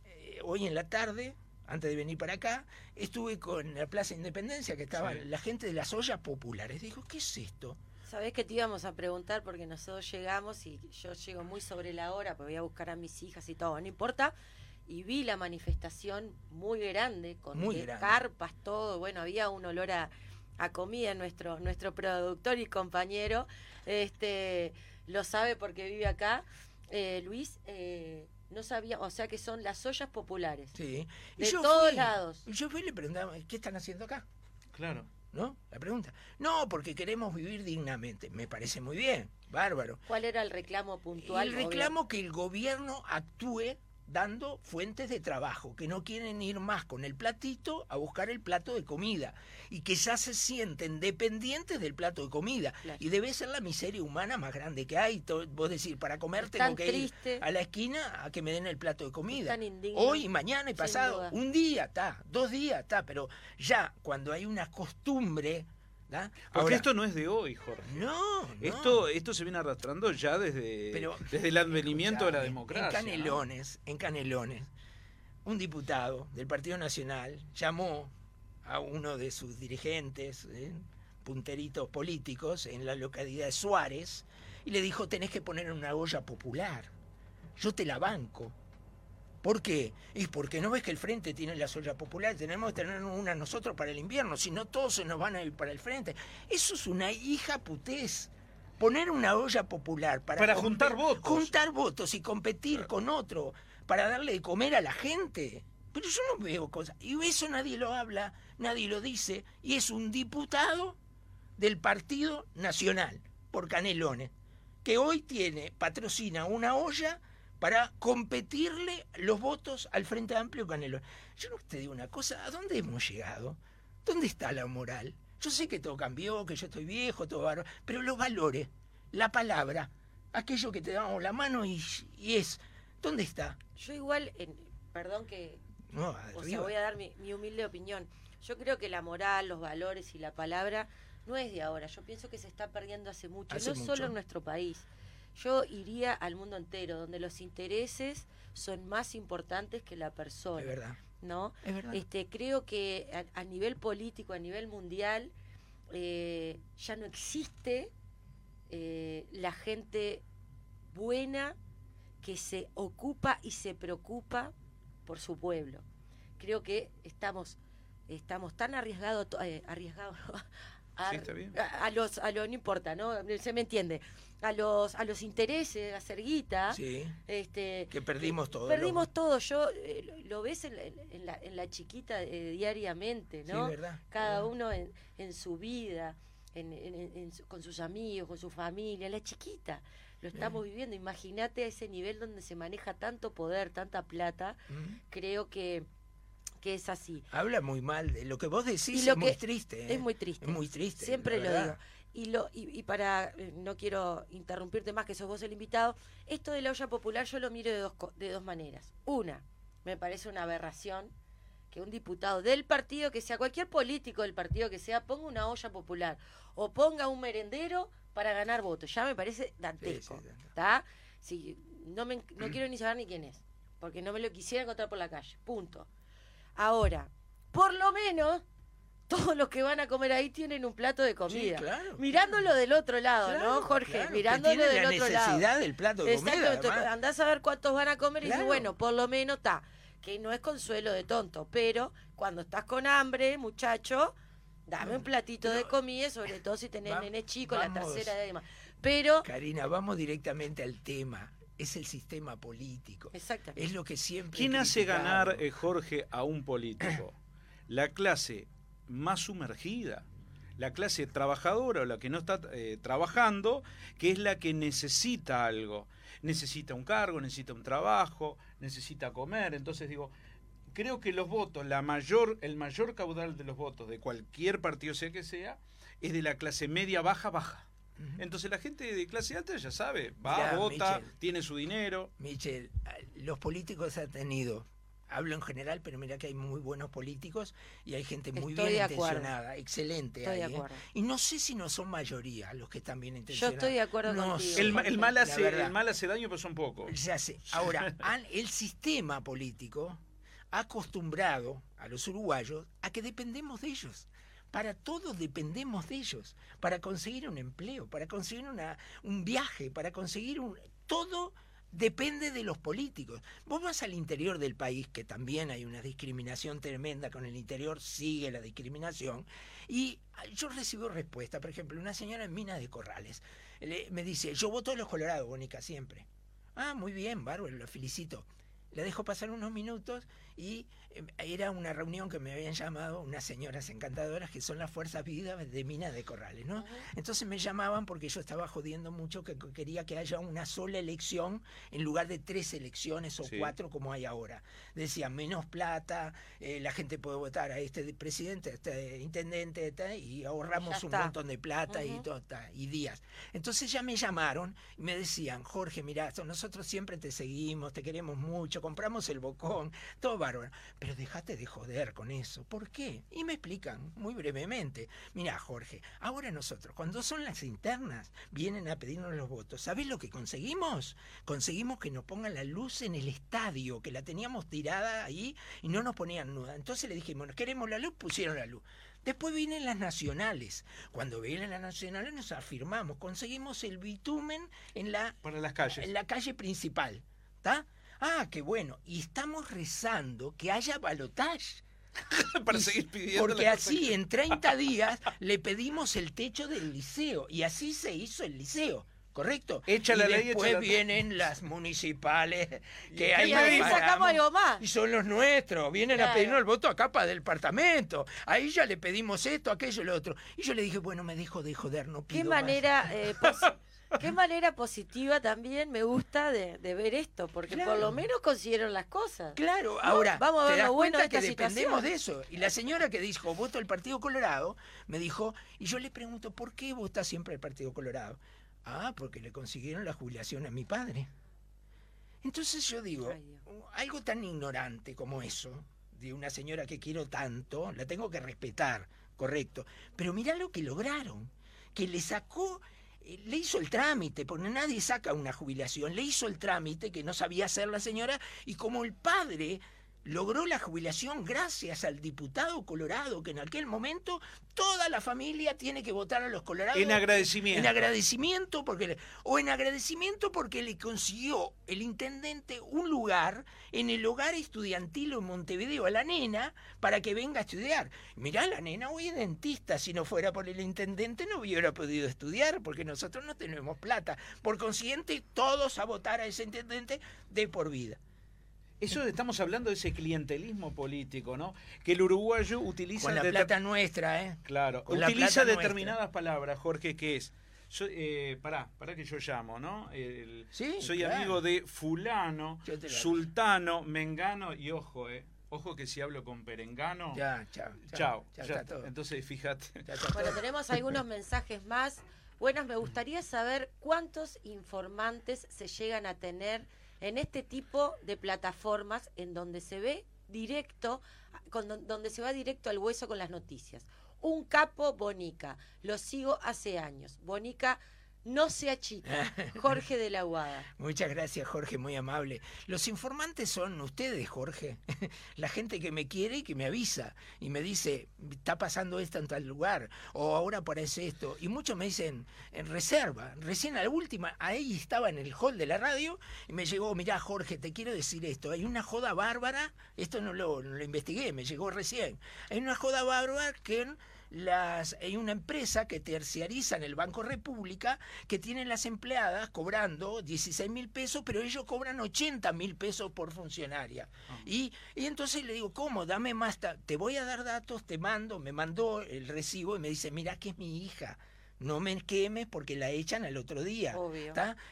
eh, hoy en la tarde, antes de venir para acá, estuve con la Plaza Independencia, que estaba Sí. la gente de las ollas populares. Digo, ¿qué es esto? Sabés que te íbamos a preguntar porque nosotros llegamos y yo llego muy sobre la hora, porque voy a buscar a mis hijas y todo, no importa. y vi la manifestación muy grande, con Muy de- grande. carpas, todo. Bueno, había un olor a, a comida, nuestro, nuestro productor y compañero, este lo sabe porque vive acá. Eh, Luis, eh, no sabía, o sea que son las ollas populares. Sí. Y De yo todos fui- lados. Y yo fui y le preguntaba, ¿qué están haciendo acá? Claro. ¿No? La pregunta. No, porque queremos vivir dignamente. Me parece muy bien, bárbaro. ¿Cuál era el reclamo puntual? el reclamo que el gobierno actúe dando fuentes de trabajo, que no quieren ir más con el platito a buscar el plato de comida y que ya se sienten dependientes del plato de comida. Claro. Y debe ser la miseria humana más grande que hay. Vos decir, para comer tengo que triste. ir a la esquina a que me den el plato de comida. Hoy, mañana y pasado, un día está, dos días está, pero ya cuando hay una costumbre... ¿da? Porque Ahora, esto no es de hoy, Jorge. No, no. Esto, esto se viene arrastrando ya desde, Pero, desde el advenimiento de la democracia. En ¿no? Canelones, en Canelones, un diputado del Partido Nacional llamó a uno de sus dirigentes, ¿eh? punteritos políticos, en la localidad de Suárez, y le dijo, tenés que poner una olla popular. Yo te la banco. ¿Por qué? Y porque no ves que el frente tiene las ollas populares, tenemos que tener una nosotros para el invierno, si no todos se nos van a ir para el frente. Eso es una hija putés. Poner una olla popular para, Para juntar votos. Juntar votos y competir con otro para darle de comer a la gente. Pero yo no veo cosas. Y eso nadie lo habla, nadie lo dice. Y es un diputado del Partido Nacional, por Canelones, que hoy tiene, patrocina una olla para competirle los votos al Frente Amplio Canelones. Yo no te digo una cosa, ¿a dónde hemos llegado? ¿Dónde está la moral? Yo sé que todo cambió, que yo estoy viejo, todo bárbaro, pero los valores, la palabra, aquello que te damos la mano y, y es, ¿dónde está? Yo igual, en- perdón que, No, o sea, voy a dar mi, mi humilde opinión. Yo creo que la moral, los valores y la palabra no es de ahora. Yo pienso que se está perdiendo hace mucho, Hace no mucho. solo en nuestro país. Yo iría al mundo entero, donde los intereses son más importantes que la persona. Es verdad, ¿no? es verdad. Este, creo que a, a nivel político, a nivel mundial, eh, ya no existe eh, la gente buena que se ocupa y se preocupa por su pueblo. Creo que estamos, estamos tan arriesgados, eh, arriesgados a, Sí, está bien. a- a los, a lo no importa, ¿no? Se me entiende, a los, a los intereses, a hacer guita. Sí, Este, que perdimos todo. Perdimos lo- todo, yo eh, lo- lo ves en la, en la, en la chiquita eh, diariamente, Sí, ¿no? verdad, Cada verdad. uno en, en su vida, en, su- con sus amigos, con su familia, la chiquita. Lo estamos viviendo. Imagínate a ese nivel donde se maneja tanto poder, tanta plata. ¿Mm? Creo que, que es así. Habla muy mal de lo que vos decís, Y lo es muy que- triste. ¿eh? Es muy triste. Es muy triste. Siempre lo digo. Y, lo, y, y para, eh, no quiero interrumpirte más, que sos vos el invitado, esto de la olla popular yo lo miro de dos, de dos maneras. Una, me parece una aberración que un diputado del partido que sea, cualquier político del partido que sea, ponga una olla popular o ponga un merendero para ganar votos. Ya me parece dantesco. Sí. ¿Está? Sí, no, me, no quiero ni saber ni quién es, porque no me lo quisiera encontrar por la calle. Punto. Ahora, por lo menos, todos los que van a comer ahí tienen un plato de comida. claro, Mirándolo del otro lado, Claro, ¿no, Jorge? Mirándolo del la otro necesidad lado. del plato de comida. Exacto, andás a ver cuántos van a comer y dices, bueno, por lo menos está. Que no es consuelo de tonto, pero cuando estás con hambre, muchacho, dame un platito de comida, sobre todo si tenés Va- nene chico, la tercera y demás. Pero, Karina, vamos directamente al tema. Es el sistema político. exactamente. Es lo que siempre. ¿Quién hace ganar, eh, Jorge, a un político? La clase más sumergida, la clase trabajadora o la que no está eh, trabajando, que es la que necesita algo. Necesita un cargo, necesita un trabajo, necesita comer. Entonces digo, creo que los votos, la mayor, el mayor caudal de los votos de cualquier partido sea que sea, es de la clase media baja baja. Entonces la gente de clase alta ya sabe, va, Mirá, vota, Michel. tiene su dinero. Michel, los políticos han tenido, hablo en general, pero mira que hay muy buenos políticos y hay gente muy Estoy bien intencionada, excelente. Estoy de ahí, ¿eh? Y no sé si no son mayoría los que están bien Yo intencionados. estoy de acuerdo No contigo. El, ma- el mal hace, verdad. el mal hace daño, pero son pocos. Ahora, el sistema político ha acostumbrado a los uruguayos a que dependemos de ellos. Para todo dependemos de ellos. Para conseguir un empleo, para conseguir una, un viaje, para conseguir un... Todo Depende de los políticos. Vos vas al interior del país, que también hay una discriminación tremenda con el interior, sigue la discriminación, y yo recibo respuesta. Por ejemplo, una señora en Mina de Corrales le- me dice, yo voto a los Colorados, Bonica, siempre. Ah, muy bien, bárbaro, lo felicito. Le dejo pasar unos minutos y eh, era una reunión que me habían llamado unas señoras encantadoras que son las fuerzas vivas de Mina de Corrales, ¿no? Entonces me llamaban porque yo estaba jodiendo mucho que que quería que haya una sola elección en lugar de tres elecciones o Sí. cuatro como hay ahora. Decían menos plata, eh, la gente puede votar a este presidente, a este intendente, ta, y ahorramos un montón de plata y todo, y días. Entonces ya me llamaron y me decían, Jorge, mira, nosotros siempre te seguimos, te queremos mucho, compramos el bocón, todo bárbaro. Pero dejate de joder con eso. ¿Por qué? Y me explican muy brevemente. Mira, Jorge, ahora nosotros, cuando son las internas, vienen a pedirnos los votos. ¿Sabés lo que conseguimos? Conseguimos que nos pongan la luz en el estadio, que la teníamos tirada ahí y no nos ponían nuda. Entonces le dijimos, queremos la luz, pusieron la luz. Después vienen las nacionales. Cuando vienen las nacionales nos afirmamos, conseguimos el bitumen en la Para las calles. en la calle principal. ¿Está? Ah, qué bueno. Y estamos rezando que haya balotaje. Para Y- seguir pidiendo. Porque así en 30 días le pedimos el techo del liceo. Y así se hizo el liceo. ¿Correcto? Echa y la ley, después echa la- vienen las municipales que Y ahí Y sacamos algo más. Y son los nuestros, vienen a pedirnos el voto acá para el departamento. Ahí ya le pedimos esto, aquello, lo otro. Y yo le dije, bueno, me dejo de joder, no pido Qué más. manera, eh, posi- qué manera positiva también me gusta de, de ver esto, porque por lo menos consiguieron las cosas. Claro, ahora Vamos a ver te das lo bueno de que esta dependemos situación. de eso. Y la señora que dijo voto al Partido Colorado me dijo, y yo le pregunto, ¿por qué vota siempre al Partido Colorado? Ah, porque le consiguieron la jubilación a mi padre. Entonces yo digo, Ay, Dios. algo tan ignorante como eso, de una señora que quiero tanto, la tengo que respetar, correcto. Pero mirá lo que lograron, que le sacó, le hizo el trámite, porque nadie saca una jubilación, le hizo el trámite que no sabía hacer la señora, y como el padre logró la jubilación gracias al diputado colorado, que en aquel momento toda la familia tiene que votar a los colorados. En agradecimiento. En agradecimiento porque le- o en agradecimiento porque le consiguió el intendente un lugar en el hogar estudiantil en Montevideo a la nena para que venga a estudiar. Mirá, la nena hoy es dentista, si no fuera por el intendente no hubiera podido estudiar porque nosotros no tenemos plata. Por consiguiente, todos a votar a ese intendente de por vida. Eso estamos hablando de ese clientelismo político, ¿no? Que el uruguayo utiliza. Con la plata nuestra, ¿eh? Claro, con utiliza determinadas palabras, Jorge, que es. Yo, eh, pará, pará que yo llamo, ¿no? El- Sí, soy claro. amigo de Fulano, Sultano, Mengano, y ojo, eh. Ojo que si hablo con Perengano. Ya, chao. Chao. Ya, ya está está. todo. Entonces, fíjate. Bueno, tenemos algunos mensajes más. Buenas, me gustaría saber cuántos informantes se llegan a tener en este tipo de plataformas en donde se ve directo, con don- donde se va directo al hueso con las noticias. Un capo Bonica, lo sigo hace años. Bonica no se achica. Jorge de la Guada. Muchas gracias, Jorge, muy amable. Los informantes son ustedes, Jorge. La gente que me quiere y que me avisa y me dice, está pasando esto en tal lugar, o ahora aparece esto. Y muchos me dicen, en reserva. Recién a la última, ahí estaba en el hall de la radio y me llegó, mirá, Jorge, te quiero decir esto. Hay una joda bárbara, esto no lo, no lo investigué, me llegó recién. Hay una joda bárbara que las, hay una empresa que terciariza en el Banco República que tienen las empleadas cobrando 16 mil pesos, pero ellos cobran 80 mil pesos por funcionaria. Y, y entonces le digo, ¿cómo? Dame más, te voy a dar datos, te mando, me mandó el recibo y me dice, mira que es mi hija. No me quemes porque la echan al otro día.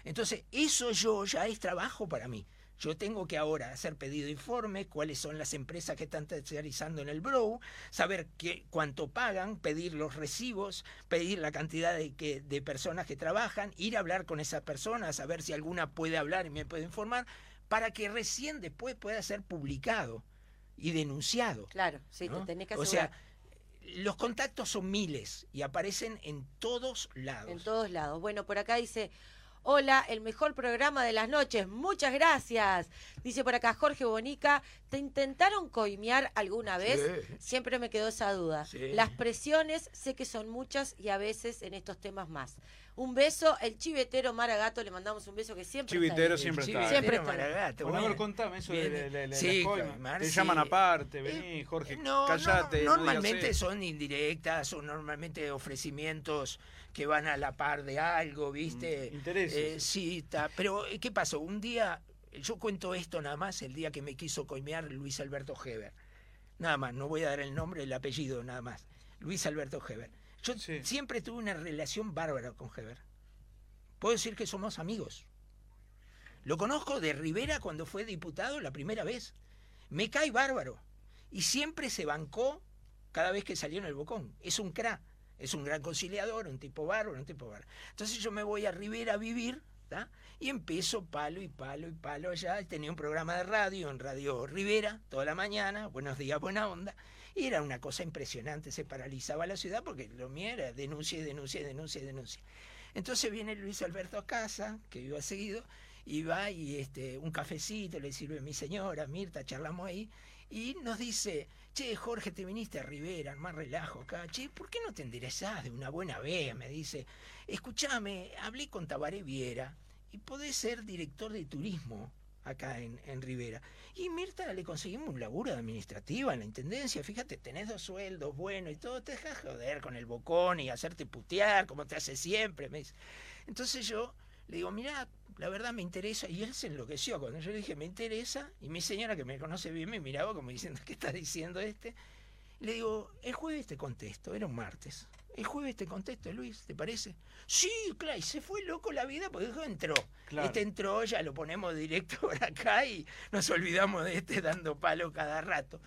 Entonces, eso yo ya es trabajo para mí. Yo tengo que ahora hacer pedido de informe, cuáles son las empresas que están terciarizando en el Brow, saber qué, cuánto pagan, pedir los recibos, pedir la cantidad de, que, de personas que trabajan, ir a hablar con esas personas, saber si alguna puede hablar y me puede informar, para que recién después pueda ser publicado y denunciado. Claro, sí, ¿no? te tenés que o sea, los contactos son miles y aparecen en todos lados. En todos lados. Bueno, por acá dice, hola, el mejor programa de las noches, muchas gracias. Dice por acá Jorge Bonica, ¿te intentaron coimear alguna vez? Sí. Siempre me quedó esa duda. Sí. Las presiones sé que son muchas y a veces en estos temas más. Un beso, el chivetero Maragato, le mandamos un beso que siempre está ahí. siempre está. Siempre está. Maragato, Bueno, bueno. contame eso de, Viene- de- de- de Sí, las coimas. coimar, Te sí. llaman aparte, Eh, vení, Jorge, no, no, callate. no normalmente son indirectas, son normalmente ofrecimientos que van a la par de algo, ¿viste? Mm, intereses. Eh, sí, está. Pero, eh, ¿qué pasó? Un día, yo cuento esto nada más, el día que me quiso coimear Luis Alberto Heber. Nada más, no voy a dar el nombre, el apellido, nada más. Luis Alberto Heber. Yo Sí. siempre tuve una relación bárbara con Heber. Puedo decir que somos amigos. Lo conozco de Rivera cuando fue diputado la primera vez. Me cae bárbaro. Y siempre se bancó cada vez que salió en el Bocón. Es un cra. Es un gran conciliador, un tipo bárbaro, un tipo bárbaro. Entonces yo me voy a Rivera a vivir, ¿tá? Y empiezo palo y palo y palo allá. Tenía un programa de radio en Radio Rivera toda la mañana. Buenos días, buena onda. Y era una cosa impresionante. Se paralizaba la ciudad porque lo mío era denuncia y denuncia y denuncia y denuncia. Entonces viene Luis Alberto a casa, que iba seguido, y va y este, un cafecito le sirve mi señora, Mirta, charlamos ahí, y nos dice, che, Jorge, te viniste a Rivera, más relajo acá, che, ¿por qué no te enderezás de una buena vez? Me dice, escúchame, hablé con Tabaré Viera, y podés ser director de turismo acá en, en Rivera. Y Mirta le conseguimos un laburo de administrativa en la intendencia. Fíjate, tenés dos sueldos buenos y todo, te dejas joder con el bocón y hacerte putear como te hace siempre. Me dice. Entonces yo le digo, mira, la verdad me interesa. Y él se enloqueció cuando yo le dije, me interesa. Y mi señora, que me conoce bien, me miraba como diciendo, ¿qué está diciendo este? Le digo, el jueves te contesto, era un martes. El jueves te contesto, Luis, ¿te parece? Sí, claro, y se fue loco la vida porque dijo, entró. Claro. Este entró, ya lo ponemos directo por acá y nos olvidamos de este dando palo cada rato.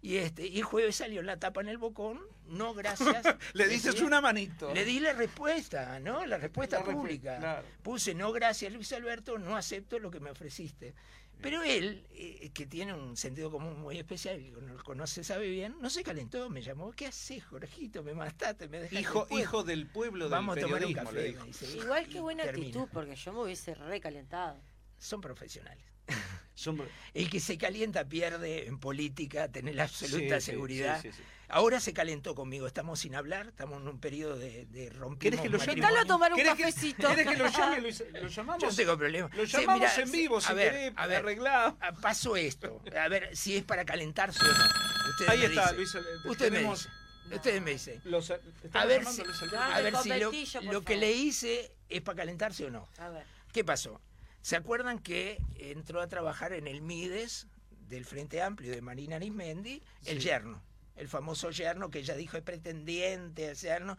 Y este, y el jueves salió la tapa en el bocón, no gracias. Le dices decía. una manito. Le di la respuesta, ¿no? La respuesta La pública. claro. Puse, no gracias Luis Alberto, no acepto lo que me ofreciste. Pero él, eh, que tiene un sentido común muy especial, que lo conoce, sabe bien, no se calentó, me llamó, ¿qué haces, Jorgito? Me mataste, me dejaste Hijo, fuera". hijo del pueblo del Vamos a tomar un café, me dice. Igual que buena termina. actitud, porque yo me hubiese recalentado. Son profesionales. El que se calienta pierde en política, tener la absoluta Sí, seguridad. sí, sí, sí. Ahora se calentó conmigo, estamos sin hablar, estamos en un periodo de, de rompimiento. ¿Querés que lo llame? A tomar un ¿Querés que- cafecito. ¿Querés que lo llame? Luis? ¿Lo llamamos? Yo no tengo problema. Lo Sí, llamamos mirá, en vivo, si a ver, querés, a ver, arreglado. Pasó esto. A ver si es para calentarse o no. Ustedes Ahí me está, dicen. Luis. eh, Ustedes me tenemos dicen. Ustedes me dicen. los- A ver si, a ver lo, lo que le hice es para calentarse o no. A ver. ¿Qué pasó? ¿Se acuerdan que entró a trabajar en el Mides del Frente Amplio de Marina Arismendi el yerno? El famoso yerno que ella dijo es pretendiente, el yerno.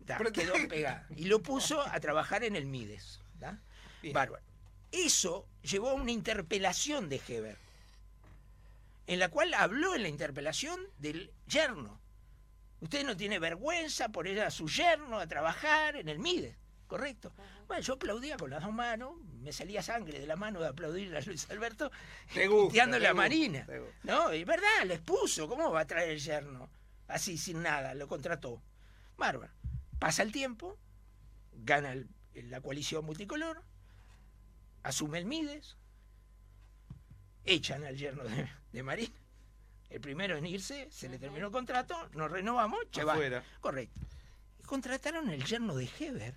Da, quedó pegado. Y lo puso a trabajar en el Mides. ¿da? Bárbaro. Eso llevó a una interpelación de Heber, en la cual habló en la interpelación del yerno. Usted no tiene vergüenza por ir a su yerno a trabajar en el Mides, ¿correcto? Bueno, yo aplaudía con las dos manos, me salía sangre de la mano de aplaudir a Luis Alberto, gusta, puteando te la Marina. gusta. No, es verdad, les puso, ¿cómo va a traer el yerno? Así, sin nada, lo contrató. Bárbaro. Pasa el tiempo, gana el- la coalición multicolor, asume el Mides, echan al yerno de, de Marina. El primero en irse, se le terminó el contrato, nos renovamos. Afuera. Correcto. Y contrataron el yerno de Heber.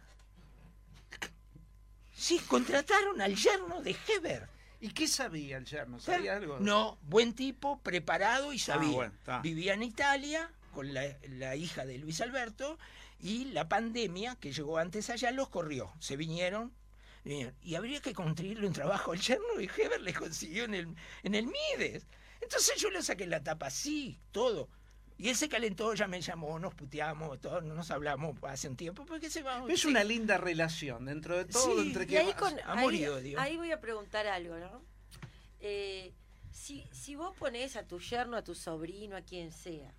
Sí, contrataron al yerno de Heber. ¿Y qué sabía el yerno? ¿Sabía algo? No, buen tipo, preparado y sabía. bueno, está. Vivía en Italia con la, la hija de Luis Alberto y la pandemia que llegó antes allá los corrió. Se vinieron. vinieron. Y habría que construirle un trabajo al yerno y Heber le consiguió en el, en el Mides. Entonces yo le saqué la tapa así, todo. Y él se calentó, ya me llamó, nos puteamos, todos nos hablamos hace un tiempo, porque se va. Es sí. una linda relación dentro de todo. Sí, entre que ahí, con, amor ahí, y odio. ahí voy a preguntar algo, ¿no? Eh, si, si vos ponés a tu yerno, a tu sobrino, a quien sea,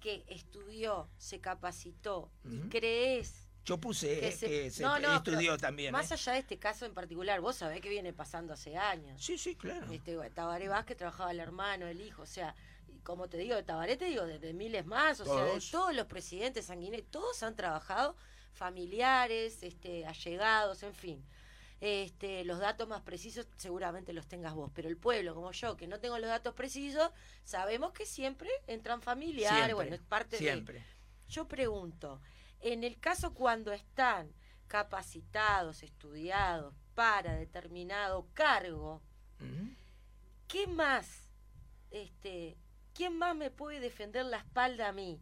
que estudió, se capacitó y crees Yo puse que eh, se- que se No, no, estudió pero también. Más ¿eh? allá de este caso en particular, vos sabés que viene pasando hace años. Sí, sí, claro. Este, Tabaré Vázquez trabajaba el hermano, el hijo, o sea, como te digo, de Tabaré te digo, de, de miles más, o sea, de Todos. los presidentes sanguineros, todos han trabajado, familiares, este, allegados, en fin. Este, los datos más precisos seguramente los tengas vos, pero el pueblo, como yo, que no tengo los datos precisos, sabemos que siempre entran familiares, Siempre, bueno, es parte de... siempre. Yo pregunto, en el caso cuando están capacitados, estudiados para determinado cargo. ¿qué más? Este, ¿Quién más me puede defender la espalda a mí?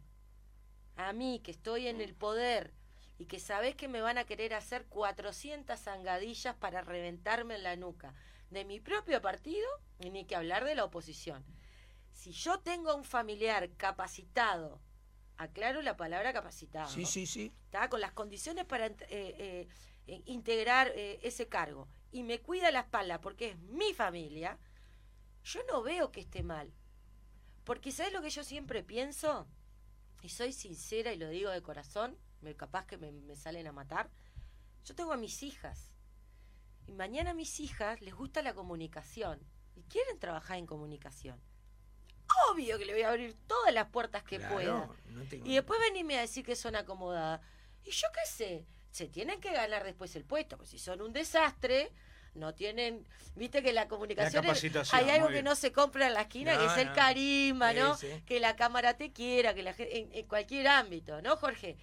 A mí, que estoy en el poder y que sabés que me van a querer hacer 400 zangadillas para reventarme en la nuca. De mi propio partido, y ni que hablar de la oposición. Si yo tengo a un familiar capacitado, aclaro la palabra capacitado, Sí, sí, sí. ¿tá? con las condiciones para eh, eh, eh, integrar eh, ese cargo y me cuida la espalda porque es mi familia, yo no veo que esté mal. Porque ¿sabes lo que yo siempre pienso? Y soy sincera y lo digo de corazón, me, capaz que me, me salen a matar. Yo tengo a mis hijas. Y mañana a mis hijas les gusta la comunicación. Y quieren trabajar en comunicación. Obvio que le voy a abrir todas las puertas que Claro, pueda. no tengo- Y después venirme a decir que son acomodadas. Y yo qué sé, se tienen que ganar después el puesto, pues si son un desastre, no tienen, viste que la comunicación es- hay algo que bien. no se compra en la esquina, que es el no. carisma, Sí, ¿no? sí. Que la cámara te quiera, que la en, en cualquier ámbito, ¿no, Jorge?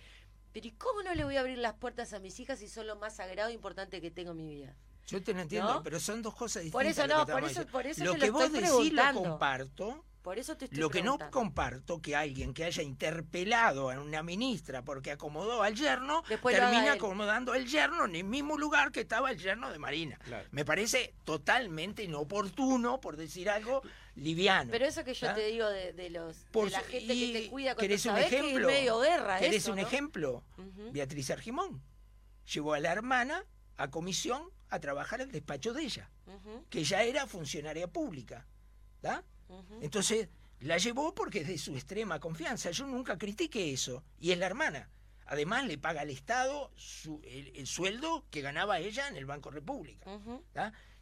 Pero ¿y cómo no le voy a abrir las puertas a mis hijas si son lo más sagrado e importante que tengo en mi vida? Yo te lo entiendo, ¿No? pero son dos cosas distintas. Por eso no, por eso- por eso lo te que lo vos estoy decís lo comparto. Por eso te estoy Lo que no comparto que alguien que haya interpelado a una ministra porque acomodó al yerno Después termina acomodando al yerno en el mismo lugar que estaba el yerno de Marina. Claro. Me parece totalmente inoportuno, por decir algo, liviano. Pero eso que yo ¿Ah? te digo de, de los Por de la gente y que te cuida cuando ¿querés un sabés que ejemplo? es medio guerra ¿Querés eso, un ¿no? ejemplo? Beatriz Argimón llevó a la hermana a comisión a trabajar al despacho de ella, que ya era funcionaria pública. Entonces la llevó porque es de su extrema confianza. Yo nunca critiqué eso. Y es la hermana. Además le paga al Estado su- el, el sueldo que ganaba ella en el Banco República.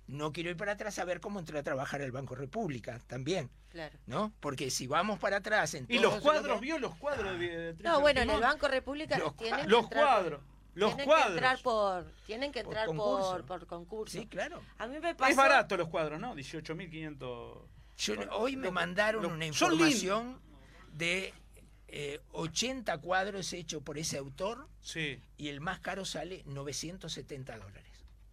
No quiero ir para atrás a ver cómo entró a trabajar al Banco República también. Claro. ¿no? Porque si vamos para atrás en ¿Y los cuadros? que- ¿Vio los cuadros de Beatriz No, bueno, en el? Banco República Los tienen Los cuadros. Los tienen cuadros. que entrar por tienen que entrar por concurso. por concurso. Sí, claro. A mí me pasó Es barato los cuadros, ¿no? 18.500. Yo, hoy me mandaron una información de eh, 80 cuadros hechos por ese autor Sí. y el más caro sale 970 dólares.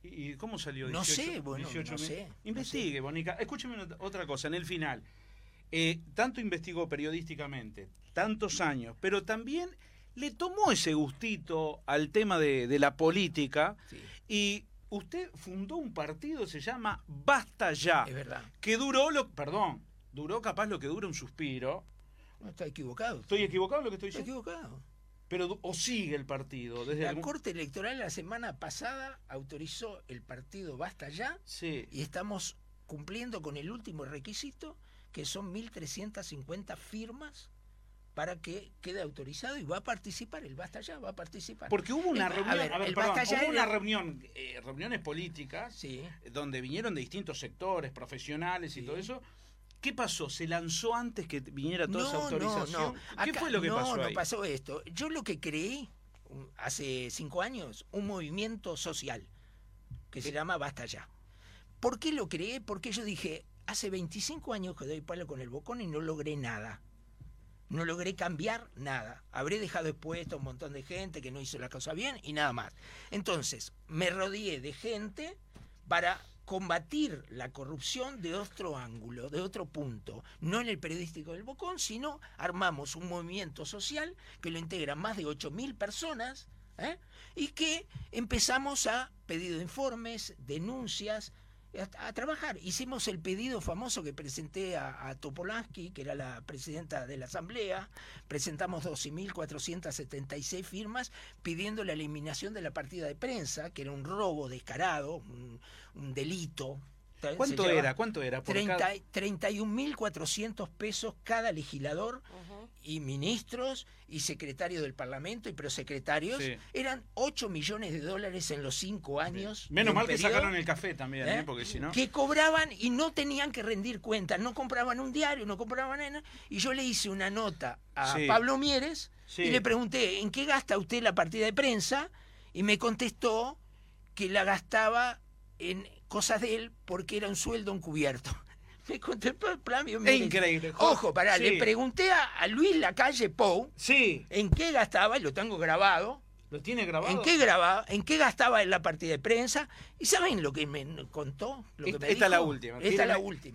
¿Y cómo salió? No 18, sé, bueno, no 18.000? sé, no Investigue, Bonica. Escúcheme una- otra cosa, en el final. Eh, tanto investigó periodísticamente, tantos años, pero también le tomó ese gustito al tema de, de la política Sí, y usted fundó un partido, se llama Basta Ya, es verdad. que duró lo, perdón, duró capaz lo que dura un suspiro. No está equivocado. ¿Estoy equivocado en lo que estoy Está diciendo? equivocado. Pero o sigue el partido desde La algún- Corte Electoral la semana pasada autorizó el partido Basta Ya Sí. y estamos cumpliendo con el último requisito, que son 1.350 firmas para que quede autorizado y va a participar, el Basta Ya va a participar. Porque hubo una Eh, a reunión, ver, a ver, el perdón, Basta Ya hubo una reunión, eh, reuniones políticas Sí. donde vinieron de distintos sectores, profesionales y Sí. todo eso. ¿Qué pasó? ¿Se lanzó antes que viniera toda esa No, no, autorización? no. ¿Qué Acá- fue lo que no, pasó no ahí? pasó esto. Yo lo que creí hace cinco años, un movimiento social que se llama Basta Ya. ¿Por qué lo creé? Porque yo dije, hace 25 años que doy palo con el bocón y no logré nada. No logré cambiar nada. Habré dejado expuesto a un montón de gente que no hizo la cosa bien y nada más. Entonces, me rodeé de gente para combatir la corrupción de otro ángulo, de otro punto. No en el periodístico del Bocón, sino armamos un movimiento social que lo integran más de 8.000 personas ¿eh? y que empezamos a pedido de informes, denuncias, a, trabajar. Hicimos el pedido famoso que presenté a, Topolansky, que era la presidenta de la Asamblea, presentamos 12.476 firmas pidiendo la eliminación de la partida de prensa, que era un robo descarado, un delito. ¿Cuánto lleva era? ¿Cuánto era? Por 30 cada- 31.400 pesos cada legislador y ministros y secretarios del Parlamento y prosecretarios. Sí. Eran 8 millones de dólares en los 5 años. Menos mal que periodo, sacaron el café también, ¿eh? ¿eh? porque si no... Que cobraban y no tenían que rendir cuentas. No compraban un diario, no compraban nada. Y yo le hice una nota a Sí. Pablo Mieres Sí. y le pregunté, ¿en qué gasta usted la partida de prensa? Y me contestó que la gastaba en cosas de él porque era un sueldo encubierto. Me contestó el plan Es increíble. Ojo, pará, Sí. le pregunté a, a Luis Lacalle Pou Sí. en qué gastaba, y lo tengo grabado, ¿Lo tiene grabado? ¿En qué grababa? ¿En qué gastaba en la partida de prensa? ¿Y saben lo que me contó? Lo que Esta, me esta es la última. Esta es la última.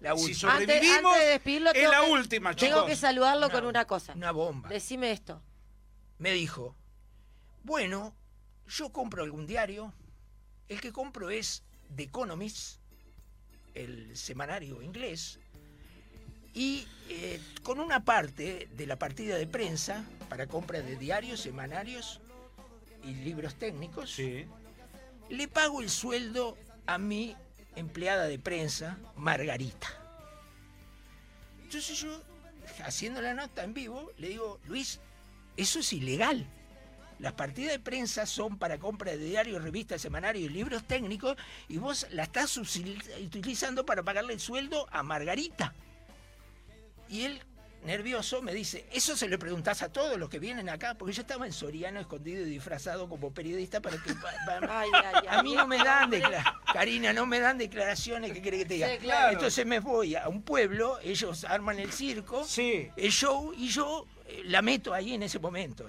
La Si última. Sobrevivimos, antes de despedirlo, es tengo la que- última, Tengo chicos. que saludarlo Una- con una cosa. Una bomba. Decime esto. Me dijo, bueno, yo compro algún diario. El que compro es The Economist, el semanario inglés. Y eh, con una parte de la partida de prensa para compra de diarios, semanarios y libros técnicos, Sí. le pago el sueldo a mi empleada de prensa, Margarita. Entonces yo, haciendo la nota en vivo, le digo, Luis, eso es ilegal. Las partidas de prensa son para compra de diarios, revistas, semanarios y libros técnicos y vos la estás utilizando para pagarle el sueldo a Margarita. Y él, nervioso, me dice, eso se lo preguntás a todos los que vienen acá, porque yo estaba en Soriano escondido y disfrazado como periodista para que... pa- pa- Ay, ay, ay. a mí no me dan declaraciones, Karina, no me dan declaraciones que quiere que te diga. Sí, claro. Entonces me voy a un pueblo, ellos arman el circo, Sí. el show, y yo la meto ahí en ese momento.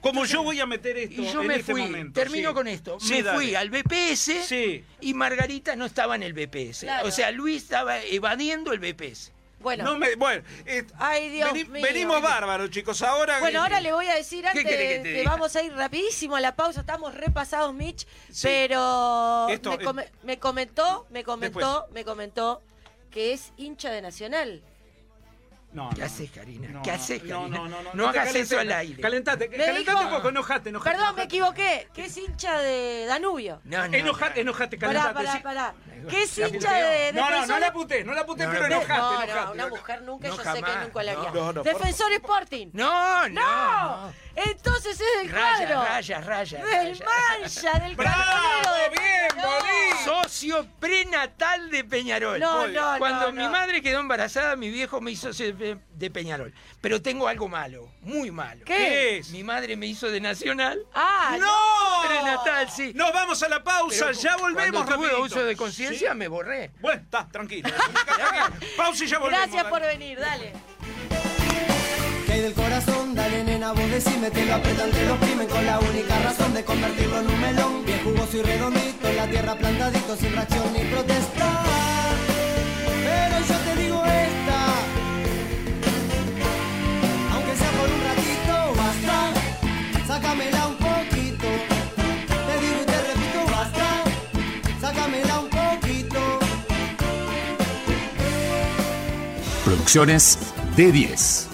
Como yo voy a meter esto Y yo en me este fui, momento. termino sí. con esto, Sí, me dale. fui al BPS Sí. y Margarita no estaba en el BPS. Claro. O sea, Luis estaba evadiendo el BPS. Bueno, No me- bueno, eh, Ay, Dios veni- mío. venimos bárbaros, chicos. Ahora. Bueno, ahora le voy a decir antes que vamos a ir rapidísimo a la pausa, estamos repasados, Mitch, Sí. pero Esto me, me comentó, me comentó, me comentó que es hincha de Nacional. No, ¿Qué no. haces, Karina? No, ¿Qué haces, no, Karina? No, no, no. No hagas eso al aire. Calentate, Me calentate dijo- un poco, enojate, enojate. Perdón, me enojate. equivoqué, que es hincha de Danubio. No, no, Enojate, no. enojate, Pará, calentate. pará, sí. pará. ¿Qué es hincha de No, no, no Defensor la puté, no la puté, No, pero no, no. enojate, No, enojate. no, una mujer nunca, No, yo sé que jamás, nunca la haría. no. No, no, por Defensor Sporting. No, no, ¡No! Entonces es del Raya, cuadro. raya, raya, Del raya. mancha, del ¡Bravo! de ¡Bien. Bolín! Socio prenatal de Peñarol. No, no, Cuando no, mi no. madre quedó embarazada, mi viejo me hizo ser de Peñarol. Pero tengo algo malo, muy malo. ¿Qué? ¿Qué es? Mi madre me hizo de Nacional. Ah, ¡No! Prenatal, sí. Nos vamos a la pausa, Pero ya volvemos Cuando tuve uso de conciencia, Sí. me borré. Bueno, está, tranquilo. tranquilo. Pausa y ya volvemos. Gracias por dale. venir, dale. Hay del corazón, dale nena, vos decime, te lo apretan, te lo oprimen con la única razón de convertirlo en un melón, bien jugoso y redondito, en la tierra plantadito, sin reacción ni protesta. Pero yo te digo esta, aunque sea por un ratito, basta, sácamela un poquito. Te digo y te repito, basta, sácamela un poquito. Producciones D10.